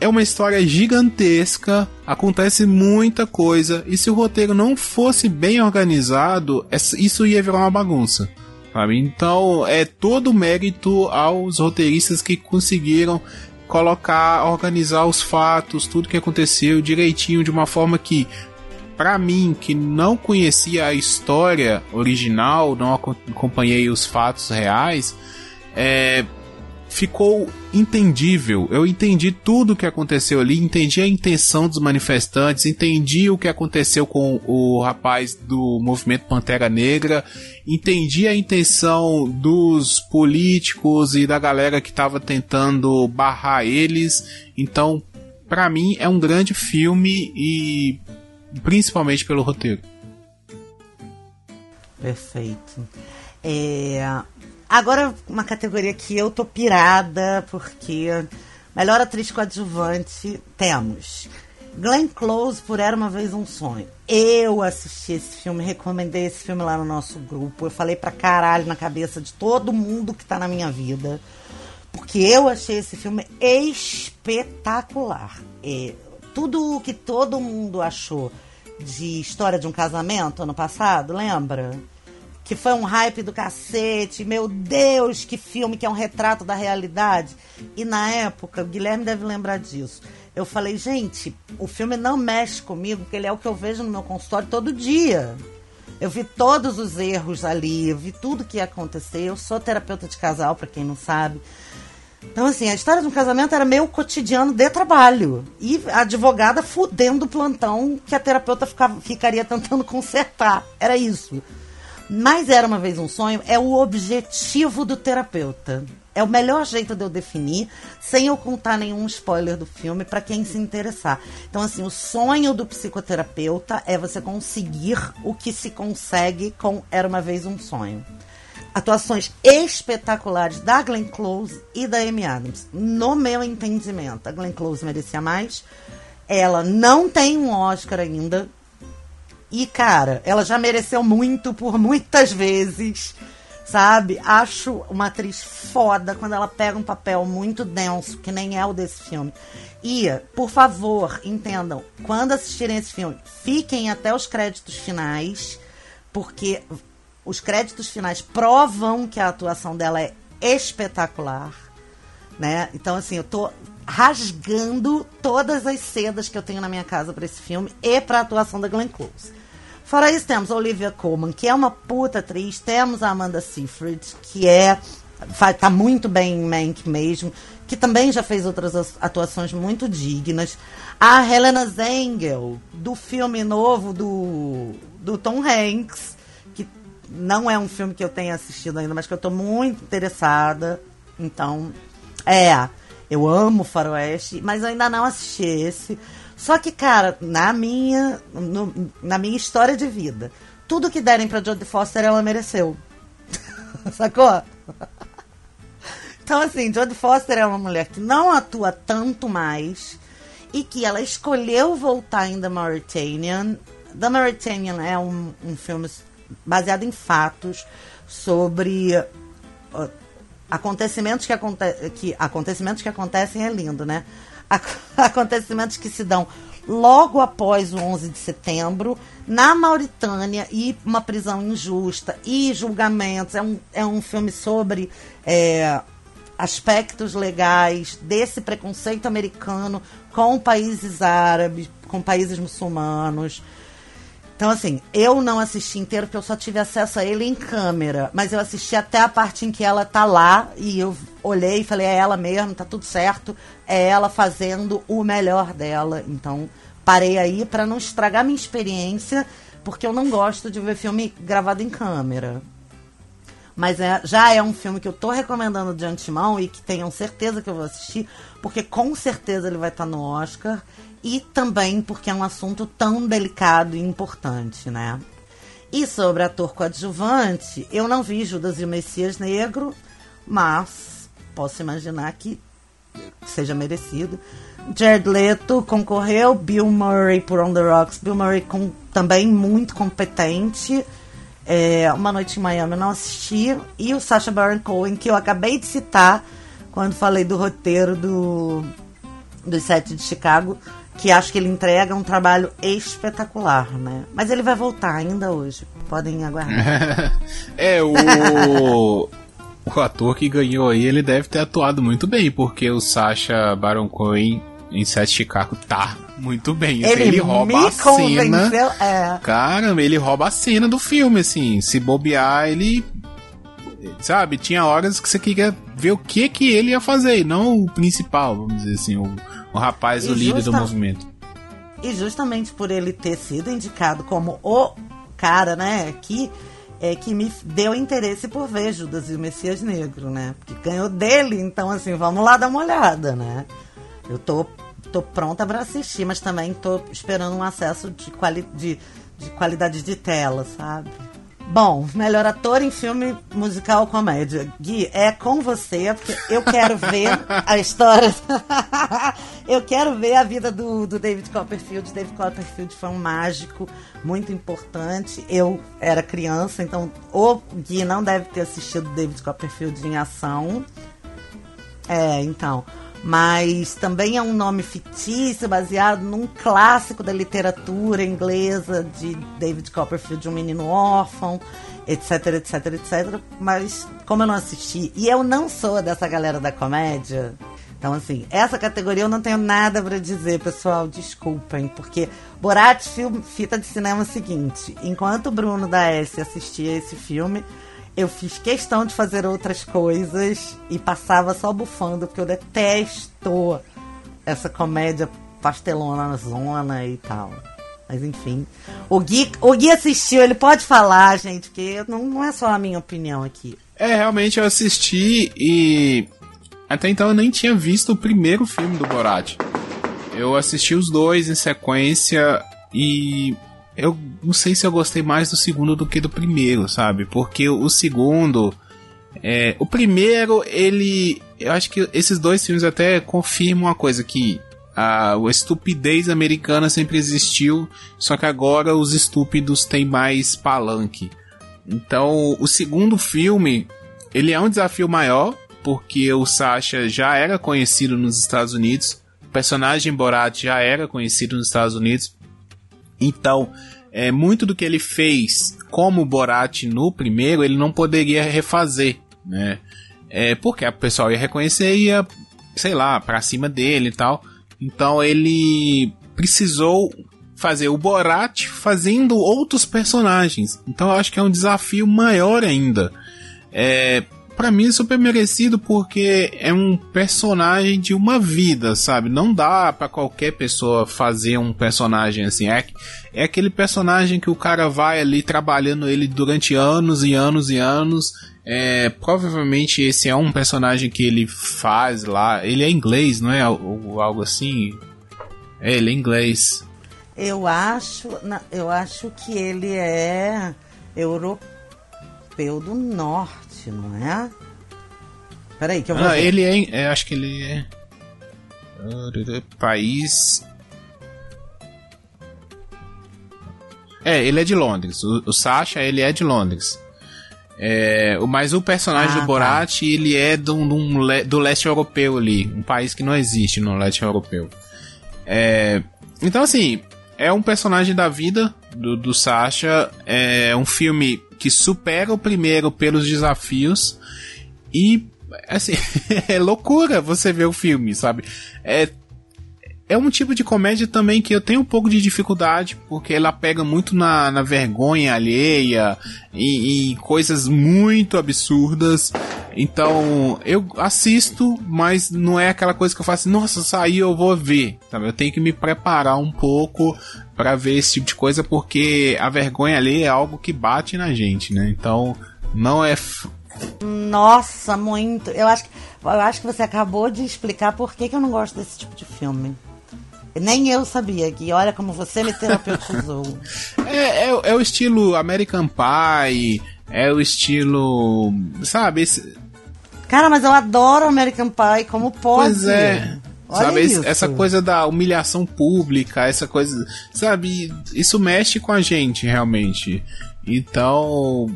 é uma história gigantesca, acontece muita coisa, e se o roteiro não fosse bem organizado, isso ia virar uma bagunça. Sabe? Então é todo mérito aos roteiristas que conseguiram colocar, organizar os fatos, tudo que aconteceu direitinho, de uma forma que, pra mim, que não conhecia a história original, não aco- acompanhei os fatos reais, é, ficou entendível. Eu entendi tudo o que aconteceu ali, entendi a intenção dos manifestantes, entendi o que aconteceu com o rapaz do movimento Pantera Negra, entendi a intenção dos políticos e da galera que estava tentando barrar eles. Então, pra mim é um grande filme e principalmente pelo roteiro. Perfeito. É, Agora, uma categoria que eu tô pirada, porque melhor atriz coadjuvante temos. Glenn Close por Era Uma Vez Um Sonho. Eu assisti esse filme, recomendei esse filme lá no nosso grupo. Eu falei pra caralho na cabeça de todo mundo que tá na minha vida. Porque eu achei esse filme espetacular. É, tudo o que todo mundo achou de História de um Casamento ano passado, lembra? Que foi um hype do cacete. Meu Deus, que filme que é um retrato da realidade. E na época, o Guilherme deve lembrar disso. Eu falei, gente, o filme não mexe comigo, porque ele é o que eu vejo no meu consultório todo dia. Eu vi todos os erros ali, eu vi tudo que ia acontecer. Eu sou terapeuta de casal, para quem não sabe. Então, assim, a história de um casamento era meu cotidiano de trabalho. E a advogada fudendo o plantão que a terapeuta ficava, ficaria tentando <laughs> consertar. Era isso. Mas era uma vez um sonho, é o objetivo do terapeuta. É o melhor jeito de eu definir, sem eu contar nenhum spoiler do filme para quem se interessar. Então, assim, o sonho do psicoterapeuta é você conseguir o que se consegue com Era uma vez um sonho. Atuações espetaculares da Glenn Close e da Amy Adams. No meu entendimento, a Glenn Close merecia mais. Ela não tem um Oscar ainda. E, cara, ela já mereceu muito por muitas vezes, sabe? Acho uma atriz foda quando ela pega um papel muito denso, que nem é o desse filme. E, por favor, entendam, quando assistirem esse filme, fiquem até os créditos finais, porque os créditos finais provam que a atuação dela é espetacular, né? Então, assim, eu tô rasgando todas as sedas que eu tenho na minha casa para esse filme e para a atuação da Glenn Close. Fora isso, temos a Olivia Colman, que é uma puta atriz. Temos a Amanda Seyfried, que é. tá muito bem em Mank mesmo. Que também já fez outras atuações muito dignas. A Helena Zengel, do filme novo do, do Tom Hanks. Não é um filme que eu tenha assistido ainda, mas que eu tô muito interessada. Então, é. Eu amo Faroeste, mas eu ainda não assisti esse. Só que, cara, na minha, no, na minha história de vida, tudo que derem pra Jodie Foster, ela mereceu. <laughs> Sacou? Então, assim, Jodie Foster é uma mulher que não atua tanto mais e que ela escolheu voltar em The Mauritanian. The Mauritanian é um, um filme baseado em fatos sobre uh, acontecimentos que, aconte que acontecimentos que acontecem é lindo, né? <laughs> acontecimentos que se dão logo após o 11 de setembro, na Mauritânia, e uma prisão injusta, e julgamentos. É um, é um filme sobre é, aspectos legais desse preconceito americano com países árabes, com países muçulmanos. Então, assim, eu não assisti inteiro porque eu só tive acesso a ele em câmera. Mas eu assisti até a parte em que ela tá lá e eu olhei e falei, é ela mesmo, tá tudo certo. É ela fazendo o melhor dela. Então, parei aí para não estragar minha experiência, porque eu não gosto de ver filme gravado em câmera. Mas é, já é um filme que eu tô recomendando de antemão e que tenham certeza que eu vou assistir, porque com certeza ele vai estar tá no Oscar e também porque é um assunto tão delicado e importante, né? E sobre ator coadjuvante, eu não vi Judas e o Messias Negro, mas posso imaginar que seja merecido. Jared Leto concorreu, Bill Murray por On The Rocks, Bill Murray com, também muito competente. É, Uma Noite em Miami eu não assisti. E o Sacha Baron Cohen, que eu acabei de citar quando falei do roteiro do, do set de Chicago, que acho que ele entrega um trabalho espetacular, né? Mas ele vai voltar ainda hoje. Podem aguardar. <laughs> é, o. <laughs> o ator que ganhou aí, ele deve ter atuado muito bem, porque o Sacha Baron Cohen em Sete Chicago tá muito bem. Ele, ele rouba a cena. É. Caramba, ele rouba a cena do filme, assim. Se bobear, ele. Sabe, tinha horas que você queria ver o que que ele ia fazer, e não o principal, vamos dizer assim, o, o rapaz, e o líder justa... do movimento. E justamente por ele ter sido indicado como o cara, né, que é que me deu interesse por ver Judas e o Messias Negro, né? Porque ganhou dele, então assim, vamos lá dar uma olhada, né? Eu tô, tô pronta para assistir, mas também tô esperando um acesso de, quali de, de qualidade de tela, sabe? Bom, melhor ator em filme musical comédia. Gui, é com você, porque eu quero ver a história. <laughs> eu quero ver a vida do, do David Copperfield. David Copperfield foi um mágico muito importante. Eu era criança, então o Gui não deve ter assistido David Copperfield em ação. É, então mas também é um nome fictício baseado num clássico da literatura inglesa de David Copperfield, um menino órfão, etc, etc, etc. Mas como eu não assisti e eu não sou dessa galera da comédia, então assim, essa categoria eu não tenho nada para dizer, pessoal, desculpem, porque Borat filme, fita de cinema é o seguinte, enquanto o Bruno da S assistia esse filme, eu fiz questão de fazer outras coisas e passava só bufando, porque eu detesto essa comédia pastelona na zona e tal. Mas enfim. O Gui, o Gui assistiu, ele pode falar, gente, porque não, não é só a minha opinião aqui. É, realmente eu assisti e. Até então eu nem tinha visto o primeiro filme do Borat. Eu assisti os dois em sequência e eu não sei se eu gostei mais do segundo do que do primeiro, sabe? Porque o segundo É, o primeiro, ele. Eu acho que esses dois filmes até confirmam uma coisa: que a, a estupidez americana sempre existiu, só que agora os estúpidos têm mais palanque. Então, o segundo filme, ele é um desafio maior, porque o Sasha já era conhecido nos Estados Unidos, o personagem Borat já era conhecido nos Estados Unidos. Então, é, muito do que ele fez como Borat no primeiro, ele não poderia refazer, né? É, porque o pessoal ia reconhecer e ia, sei lá, pra cima dele e tal. Então ele precisou fazer o Borat fazendo outros personagens. Então eu acho que é um desafio maior ainda. É, para mim é super merecido porque é um personagem de uma vida, sabe? Não dá para qualquer pessoa fazer um personagem assim. É, é aquele personagem que o cara vai ali trabalhando ele durante anos e anos e anos. É, provavelmente esse é um personagem que ele faz lá. Ele é inglês, não é? Ou algo assim. É, ele é inglês. Eu acho, eu acho que ele é europeu do norte não é? Peraí, que eu vou. Ah, ver. ele é, é. Acho que ele é. País. É, ele é de Londres. O, o Sasha, ele é de Londres. É, mas o personagem ah, do tá. Borat, tá. ele é do, do, do, leste europeu ali. Um país que não existe no leste europeu. É, então, assim, é um personagem da vida do, do Sasha. É um filme que supera o primeiro pelos desafios e assim, <laughs> é loucura você ver o filme, sabe? É é um tipo de comédia também que eu tenho um pouco de dificuldade, porque ela pega muito na, na vergonha alheia e, e coisas muito absurdas. Então, eu assisto, mas não é aquela coisa que eu faço, nossa, saiu, eu vou ver. Sabe? Eu tenho que me preparar um pouco para ver esse tipo de coisa, porque a vergonha ali é algo que bate na gente, né? Então, não é. Nossa, muito. Eu acho, eu acho que você acabou de explicar por que, que eu não gosto desse tipo de filme. Nem eu sabia que olha como você me terapeutizou. <laughs> é, é, é, o estilo American Pie, é o estilo. Sabe? Esse... Cara, mas eu adoro American Pie, como pode? Pois é. Olha sabe, isso. essa coisa da humilhação pública, essa coisa, sabe, isso mexe com a gente realmente. Então,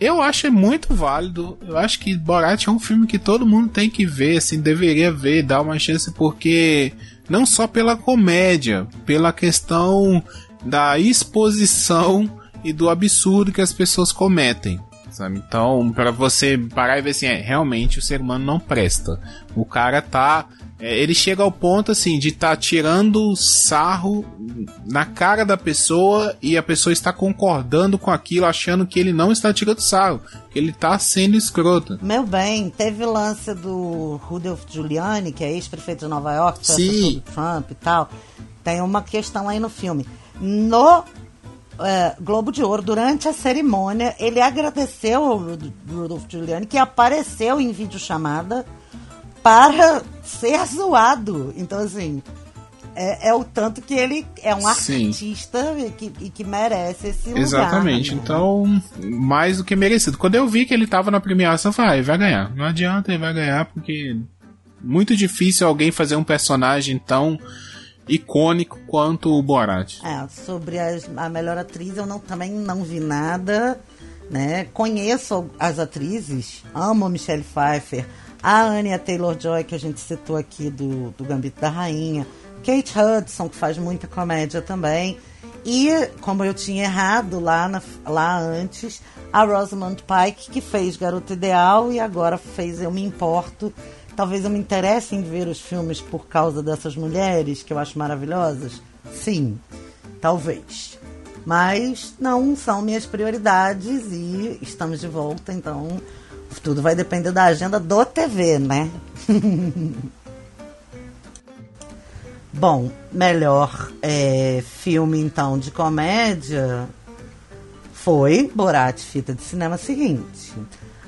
eu acho muito válido. Eu acho que Borat é um filme que todo mundo tem que ver, assim, deveria ver, dar uma chance porque não só pela comédia, pela questão da exposição e do absurdo que as pessoas cometem. Sabe? Então, para você parar e ver assim, é, realmente o ser humano não presta. O cara tá é, ele chega ao ponto assim de estar tá tirando sarro na cara da pessoa e a pessoa está concordando com aquilo, achando que ele não está tirando sarro, que ele está sendo escroto. Meu bem, teve o lance do Rudolph Giuliani, que é ex-prefeito de Nova York, Sim. Trump e tal. Tem uma questão aí no filme. No é, Globo de Ouro, durante a cerimônia, ele agradeceu ao Rudolph Giuliani, que apareceu em videochamada chamada para ser zoado. Então, assim, é, é, o tanto que ele é um artista e que, e que merece esse lugar. Exatamente. Né? Então, mais do que merecido. Quando eu vi que ele tava na premiação, eu falei, ah, ele vai ganhar. Não adianta, ele vai ganhar, porque muito difícil alguém fazer um personagem tão icônico quanto o Borat. É, sobre as, a melhor atriz eu não, também não vi nada, né? Conheço as atrizes, amo Michelle Pfeiffer, a Anya Taylor-Joy, que a gente citou aqui do, do Gambito da Rainha, Kate Hudson, que faz muita comédia também, e, como eu tinha errado lá, na, lá antes, a Rosamund Pike, que fez Garota Ideal e agora fez Eu Me Importo. Talvez eu me interesse em ver os filmes por causa dessas mulheres, que eu acho maravilhosas. Sim, talvez. Mas não são minhas prioridades e estamos de volta, então tudo vai depender da agenda do TV, né? <laughs> Bom, melhor é, filme então de comédia foi Borat, fita de cinema seguinte.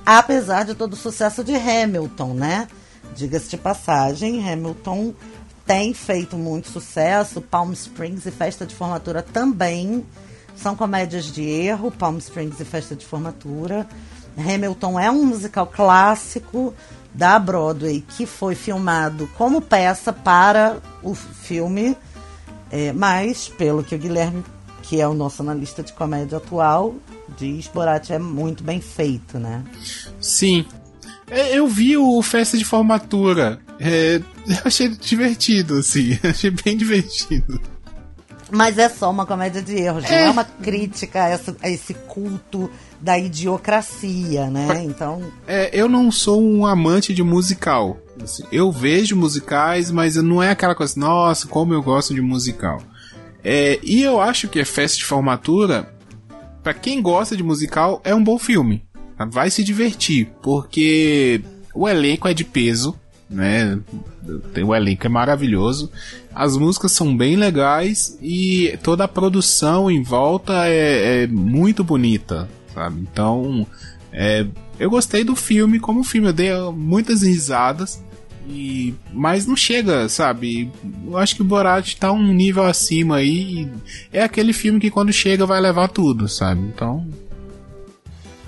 Apesar de todo o sucesso de Hamilton, né? Diga-se de passagem, Hamilton tem feito muito sucesso. Palm Springs e Festa de Formatura também são comédias de erro. Palm Springs e Festa de Formatura. Hamilton é um musical clássico da Broadway que foi filmado como peça para o filme, é, mas pelo que o Guilherme, que é o nosso analista de comédia atual, diz, Borat é muito bem feito, né? Sim. É, eu vi o Festa de Formatura. É, <laughs> eu achei divertido, assim. <laughs> Achei bem divertido. Mas é só uma comédia de erros, é. não é uma crítica a, essa, a esse culto da idiocracia, né? Então. É, eu não sou um amante de musical. Assim, eu vejo musicais, mas não é aquela coisa, nossa, como eu gosto de musical. É, e eu acho que a festa de formatura, para quem gosta de musical, é um bom filme. Vai se divertir, porque o elenco é de peso, né? O elenco é maravilhoso, as músicas são bem legais e toda a produção em volta é, é muito bonita sabe? Então, é, eu gostei do filme como filme, eu dei muitas risadas. E, mas não chega, sabe? Eu acho que o Borat tá um nível acima aí. É aquele filme que quando chega vai levar tudo, sabe? Então.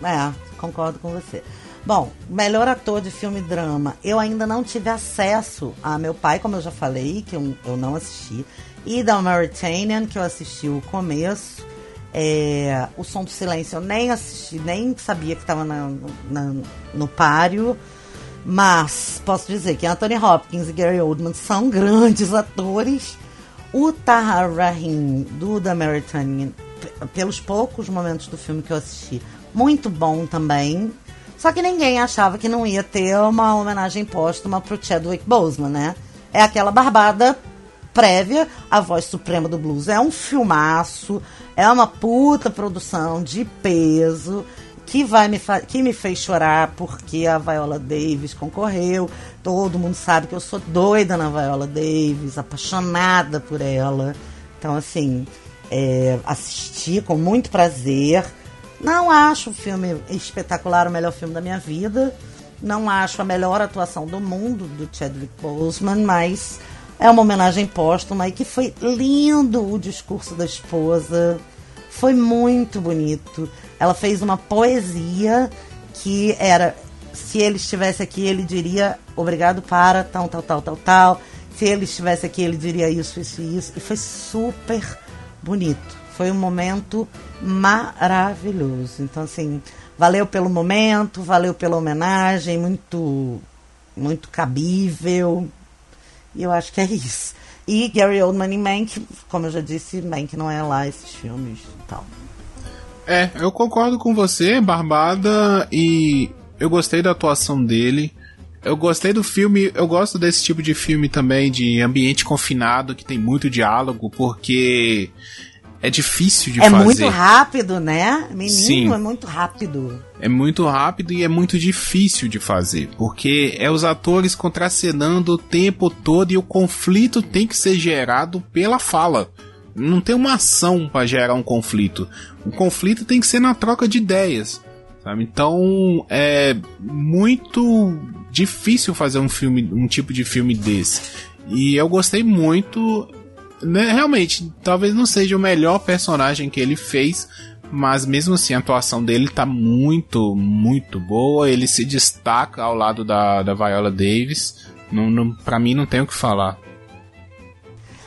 É, concordo com você. Bom, melhor ator de filme drama. Eu ainda não tive acesso a meu pai, como eu já falei, que eu, eu não assisti. E da Mauritanian, que eu assisti o começo. É, o Som do Silêncio eu nem assisti, nem sabia que estava no páreo. Mas posso dizer que Anthony Hopkins e Gary Oldman são grandes atores. O Tahar Rahim do The American, pelos poucos momentos do filme que eu assisti, muito bom também. Só que ninguém achava que não ia ter uma homenagem póstuma pro Chadwick Boseman, né? É aquela barbada prévia, A Voz Suprema do Blues é um filmaço, é uma puta produção de peso que vai me que me fez chorar porque a Viola Davis concorreu. Todo mundo sabe que eu sou doida na Viola Davis, apaixonada por ela. Então assim, é, assisti com muito prazer. Não acho o filme espetacular, o melhor filme da minha vida. Não acho a melhor atuação do mundo do Chadwick Boseman, mas é uma homenagem póstuma e que foi lindo o discurso da esposa. Foi muito bonito. Ela fez uma poesia que era se ele estivesse aqui, ele diria obrigado para tal, tal, tal, tal, tal. Se ele estivesse aqui, ele diria isso, isso e isso. E foi super bonito. Foi um momento maravilhoso. Então, assim, valeu pelo momento, valeu pela homenagem, muito, muito cabível. E eu acho que é isso. E Gary Oldman em Mank, como eu já disse, Mank não é lá esses filmes e tal. É, eu concordo com você, Barbada, e eu gostei da atuação dele. Eu gostei do filme, eu gosto desse tipo de filme também, de ambiente confinado, que tem muito diálogo, porque é difícil de é fazer. É muito rápido, né? Menino, Sim. é muito rápido. É muito rápido e é muito difícil de fazer, porque é os atores contracenando o tempo todo e o conflito tem que ser gerado pela fala. Não tem uma ação para gerar um conflito. O conflito tem que ser na troca de ideias. Sabe? Então é muito difícil fazer um filme, um tipo de filme desse. E eu gostei muito né, realmente, talvez não seja o melhor personagem que ele fez, mas mesmo assim a atuação dele tá muito, muito boa. Ele se destaca ao lado da, da Viola Davis. Não, não, pra mim não tem o que falar.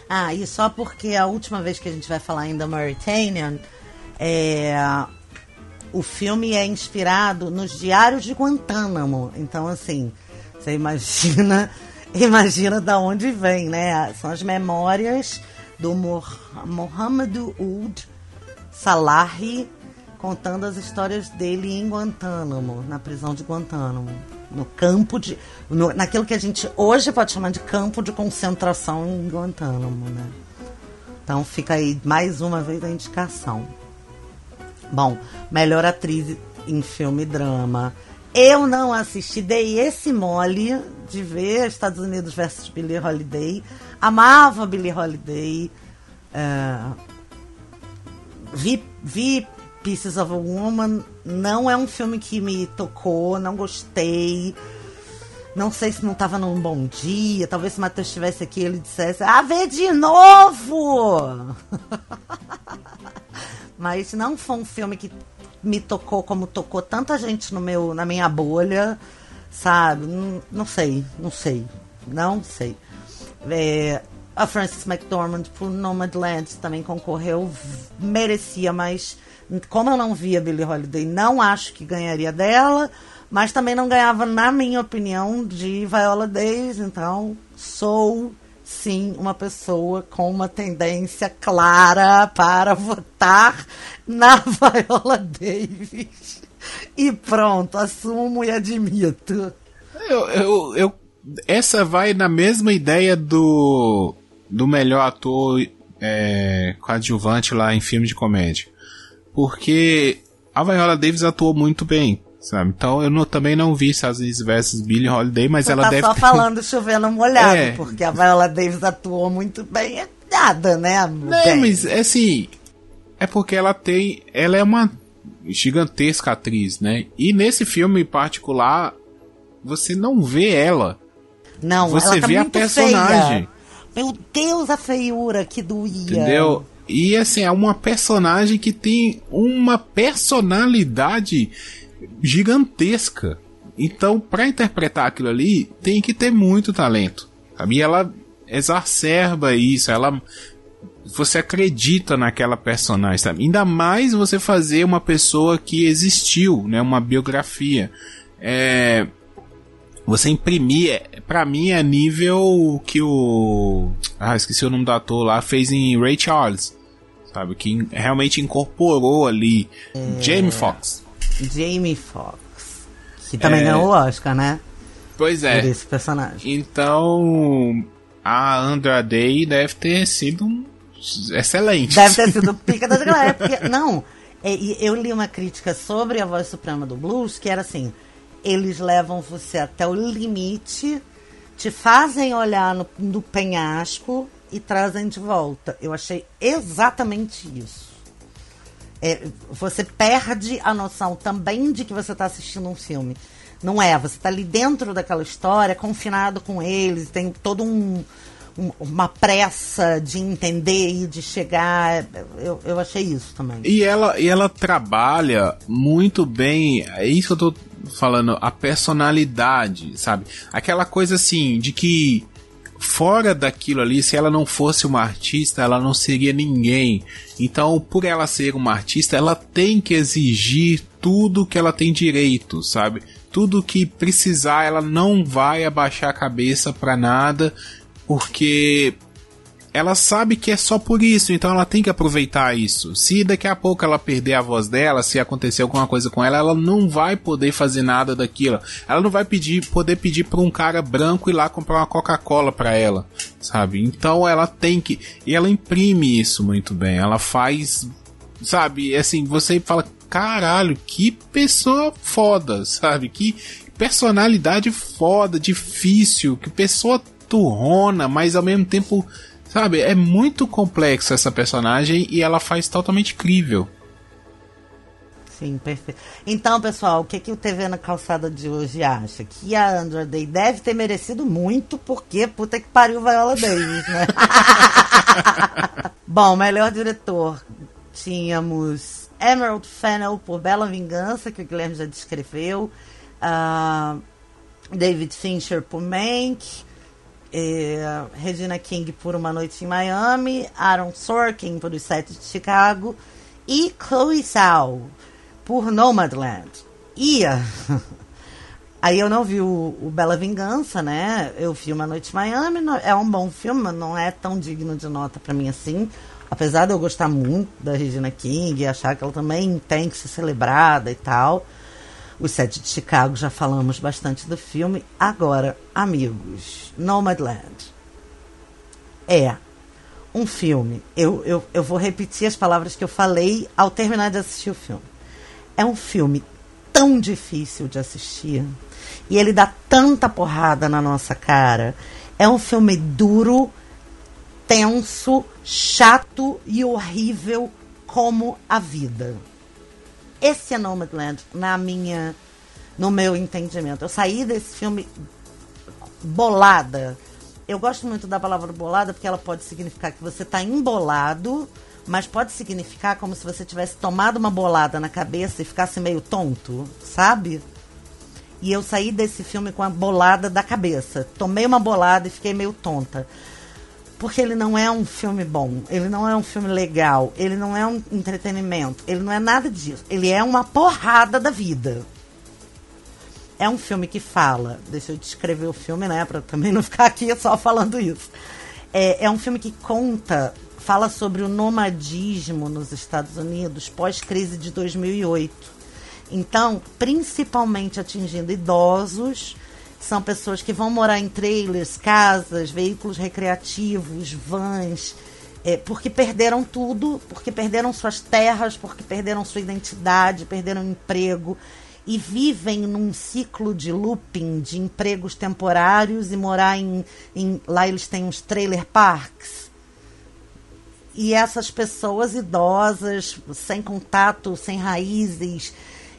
Ah, e só porque a última vez que a gente vai falar ainda Mauritanian, é, o filme é inspirado nos diários de Guantánamo. Então, assim, você imagina <laughs> imagina da onde vem, né? São as memórias do Mohamed Oud Salahi contando as histórias dele em Guantánamo, na prisão de Guantánamo, no campo de, no, naquilo que a gente hoje pode chamar de campo de concentração em Guantánamo, né? Então fica aí mais uma vez a indicação. Bom, melhor atriz em filme drama. Eu não assisti, dei esse mole de ver Estados Unidos versus Billie Holiday. Amava Billie Holiday. É, vi, vi Pieces of a Woman. Não é um filme que me tocou, não gostei. Não sei se não estava num bom dia. Talvez se o Matheus estivesse aqui ele dissesse: Ah, vê de novo! <laughs> Mas não foi um filme que me tocou como tocou tanta gente no meu, na minha bolha, sabe? Não, não sei, não sei, não sei. É, a Frances McDormand por Nomadland também concorreu, merecia, mas como eu não via Billie Holiday, não acho que ganharia dela, mas também não ganhava, na minha opinião, de Viola Davis, então sou sim uma pessoa com uma tendência clara para votar na <laughs> Viola Davis. <laughs> E pronto, assumo e admito. Eu, eu, eu, essa vai na mesma ideia do, do melhor ator é, coadjuvante lá em filme de comédia. Porque a Viola Davis atuou muito bem. Sabe? Então eu não, também não vi Estados vs Billie Holiday, mas Você ela tá deve só ter... falando chovendo molhado, É. porque a Viola Davis atuou muito bem, é nada, né? Não, bem? mas é assim. É porque ela tem. Ela é uma gigantesca atriz, né? E nesse filme em particular, você não vê ela. Não, você tá vê a personagem. feia. Meu Deus, a feiura que doía. Entendeu? E assim, é uma personagem que tem uma personalidade gigantesca. Então, pra interpretar aquilo ali, tem que ter muito talento. Sabe? E ela exacerba isso, ela você acredita naquela personagem, sabe? Ainda mais você fazer uma pessoa que existiu, né? Uma biografia. É, você imprimir, é- pra mim é nível que o. Ah, esqueci o nome do ator lá, fez em Ray Charles. Sabe? Que realmente incorporou ali. Jamie Foxx. Jamie Foxx. Que também É. ganhou o Oscar, né? Pois Por é. esse personagem. Então. A Andra Day deve ter sido um excelente. Deve ter sido <laughs> pica da galera. Porque, não, é, eu li uma crítica sobre a voz suprema do blues que era assim: eles levam você até o limite, te fazem olhar no, no penhasco e trazem de volta. Eu achei exatamente isso. É, você perde a noção também de que você está assistindo um filme. Não é, você está ali dentro daquela história, confinado com eles, tem todo um- uma pressa de entender e de chegar. Eu, eu achei isso também. E ela, e ela trabalha muito bem, é isso que eu tô falando, a personalidade, sabe? Aquela coisa assim, de que fora daquilo ali, se ela não fosse uma artista, ela não seria ninguém. Então, por ela ser uma artista, ela tem que exigir tudo que ela tem direito, sabe? Tudo que precisar, ela não vai abaixar a cabeça pra nada, porque ela sabe que é só por isso, então ela tem que aproveitar isso. Se daqui a pouco ela perder a voz dela, se acontecer alguma coisa com ela, ela não vai poder fazer nada daquilo. Ela não vai pedir, poder pedir para um cara branco ir lá comprar uma Coca-Cola para ela, sabe? Então ela tem que e ela imprime isso muito bem. Ela faz, sabe? Assim, você fala, caralho, que pessoa foda, sabe? Que personalidade foda, difícil, que pessoa turrona, mas ao mesmo tempo Sabe, é muito complexa essa personagem e ela faz totalmente crível. Sim, perfeito. Então, pessoal, o que, que o TV na calçada de hoje acha? Que a Andra Day deve ter merecido muito, porque puta que pariu Viola Davis, né? <laughs> Bom, melhor diretor. Tínhamos Emerald Fennell por Bela Vingança, que o Guilherme já descreveu. Ah, David Fincher por Mank. Eh, Regina King por Uma Noite em Miami. Aaron Sorkin por Os Sete de Chicago. E Chloe Zhao por Nomadland. E <laughs> aí eu não vi o, o Bela Vingança, né? Eu vi Uma Noite em Miami. não- É um bom filme, não é tão digno de nota pra mim assim. Apesar de eu gostar muito da Regina King e achar que ela também tem que ser celebrada e tal. Os Sete de Chicago, já falamos bastante do filme. Agora, amigos, Nomadland é um filme. Eu, eu, eu vou repetir as palavras que eu falei ao terminar de assistir o filme. É um filme tão difícil de assistir. E ele dá tanta porrada na nossa cara. É um filme duro, tenso, chato e horrível como a vida. Esse é Nomadland na minha no meu entendimento. Eu saí desse filme bolada. Eu gosto muito da palavra bolada porque ela pode significar que você está embolado mas pode significar como se você tivesse tomado uma bolada na cabeça e ficasse meio tonto, sabe? E eu saí desse filme com a bolada da cabeça. Tomei uma bolada e fiquei meio tonta. Porque ele não é um filme bom, ele não é um filme legal, ele não é um entretenimento, ele não é nada disso. Ele é uma porrada da vida. É um filme que fala. Deixa eu descrever o filme, né? Pra também não ficar aqui só falando isso. É, é um filme que conta fala sobre o nomadismo nos Estados Unidos pós-crise de 2008. Então, principalmente atingindo idosos, são pessoas que vão morar em trailers, casas, veículos recreativos, vans, é, porque perderam tudo, porque perderam suas terras, porque perderam sua identidade, perderam emprego e vivem num ciclo de looping de empregos temporários e morar em, em lá eles têm uns trailer parks. E essas pessoas idosas, sem contato, sem raízes,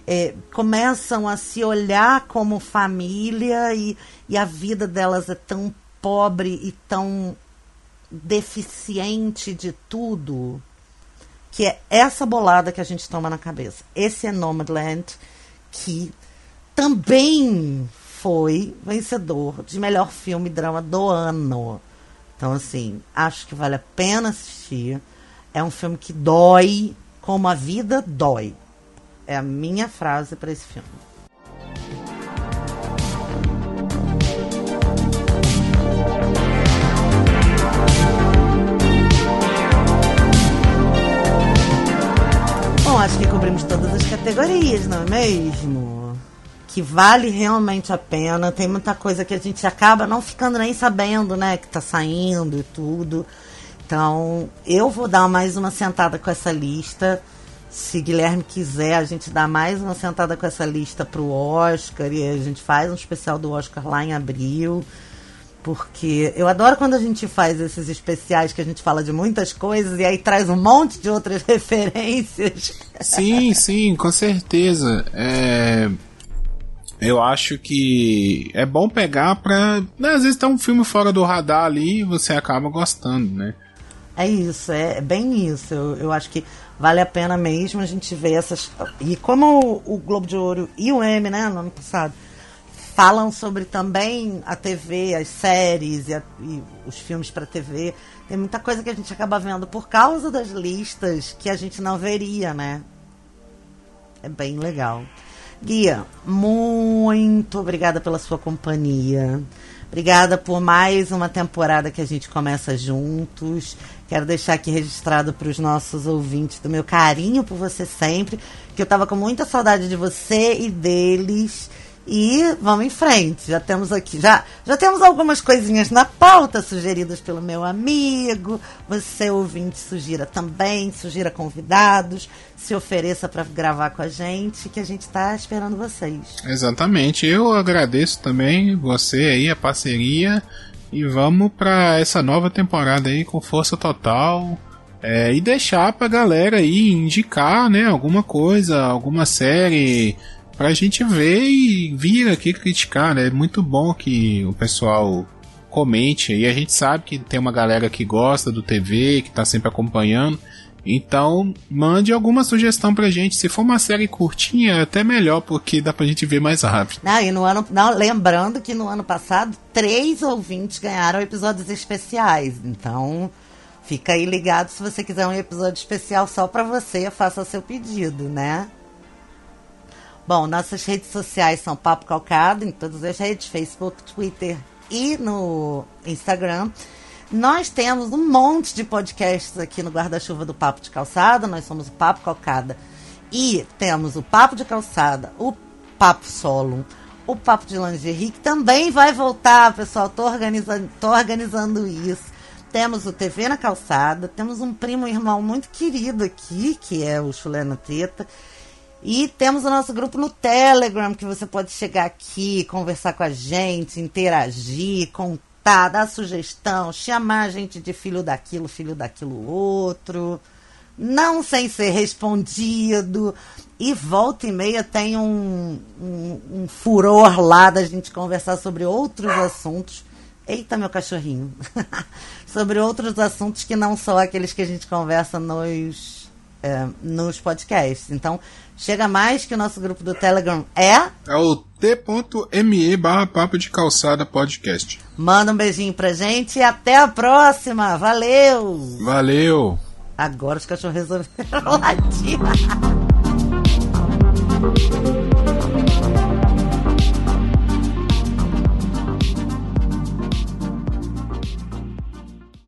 é, começam a se olhar como família e, e a vida delas é tão pobre e tão deficiente de tudo que é essa bolada que a gente toma na cabeça. Esse é Nomadland, que também foi vencedor de melhor filme drama do ano. Então, assim, acho que vale a pena assistir. É um filme que dói como a vida dói. É a minha frase para esse filme. Bom, acho que cobrimos todas as categorias, não é mesmo? que vale realmente a pena. Tem muita coisa que a gente acaba não ficando nem sabendo, né, que tá saindo e tudo. Então, eu vou dar mais uma sentada com essa lista. Se Guilherme quiser, a gente dá mais uma sentada com essa lista pro Oscar e a gente faz um especial do Oscar lá em abril. Porque eu adoro quando a gente faz esses especiais que a gente fala de muitas coisas e aí traz um monte de outras <laughs> referências. Sim, sim, com certeza. É, eu acho que é bom pegar pra. Né, às vezes tá um filme fora do radar ali e você acaba gostando, né? É isso, é bem isso. Eu, eu acho que vale a pena mesmo a gente ver essas. E como o, Globo de Ouro e o M, né, no ano passado, falam sobre também a TV, as séries e, a, e os filmes para TV, tem muita coisa que a gente acaba vendo por causa das listas que a gente não veria, né? É bem legal. Guia, muito obrigada pela sua companhia. Obrigada por mais uma temporada que a gente começa juntos. Quero deixar aqui registrado para os nossos ouvintes do meu carinho por você sempre, que eu estava com muita saudade de você e deles. E vamos em frente. Já temos aqui, já, já temos algumas coisinhas na pauta sugeridas pelo meu amigo. Você, ouvinte, sugira também, sugira convidados, se ofereça para gravar com a gente, que a gente está esperando vocês. Exatamente. Eu agradeço também você aí, a parceria. E vamos para essa nova temporada aí com força total. É, e deixar pra galera aí indicar, né, alguma coisa, alguma série pra gente ver e vir aqui criticar, né? É muito bom que o pessoal comente e a gente sabe que tem uma galera que gosta do TV, que tá sempre acompanhando. Então, mande alguma sugestão pra gente. Se for uma série curtinha, é até melhor, porque dá pra gente ver mais rápido. Não, e no ano. Não, lembrando que no ano passado, três ouvintes ganharam episódios especiais. Então, fica aí ligado se você quiser um episódio especial só pra você, faça seu pedido, né? Bom, nossas redes sociais são Papo Calcado em todas as redes, Facebook, Twitter e no Instagram. Nós temos um monte de podcasts aqui no guarda-chuva do Papo de Calçada. Nós somos o Papo Calcada. E temos o Papo de Calçada, o Papo Solo, o Papo de Lingerie, que também vai voltar, pessoal. Tô organizando, tô organizando isso. Temos o TV na Calçada, temos um primo irmão muito querido aqui, que é o Chulé na Teta. E temos o nosso grupo no Telegram, que você pode chegar aqui, conversar com a gente, interagir, contar, dar sugestão, chamar a gente de filho daquilo, filho daquilo outro. Não sem ser respondido. E volta e meia tem um, um, um furor lá da gente conversar sobre outros assuntos Eita, meu cachorrinho! <laughs> sobre outros assuntos que não são aqueles que a gente conversa nos, é, nos podcasts. Então, chega mais que o nosso grupo do Telegram é. É o t.me barra papo de calçada podcast. Manda um beijinho pra gente e até a próxima. Valeu! Valeu! Agora os cachorros resolveram <laughs> latir.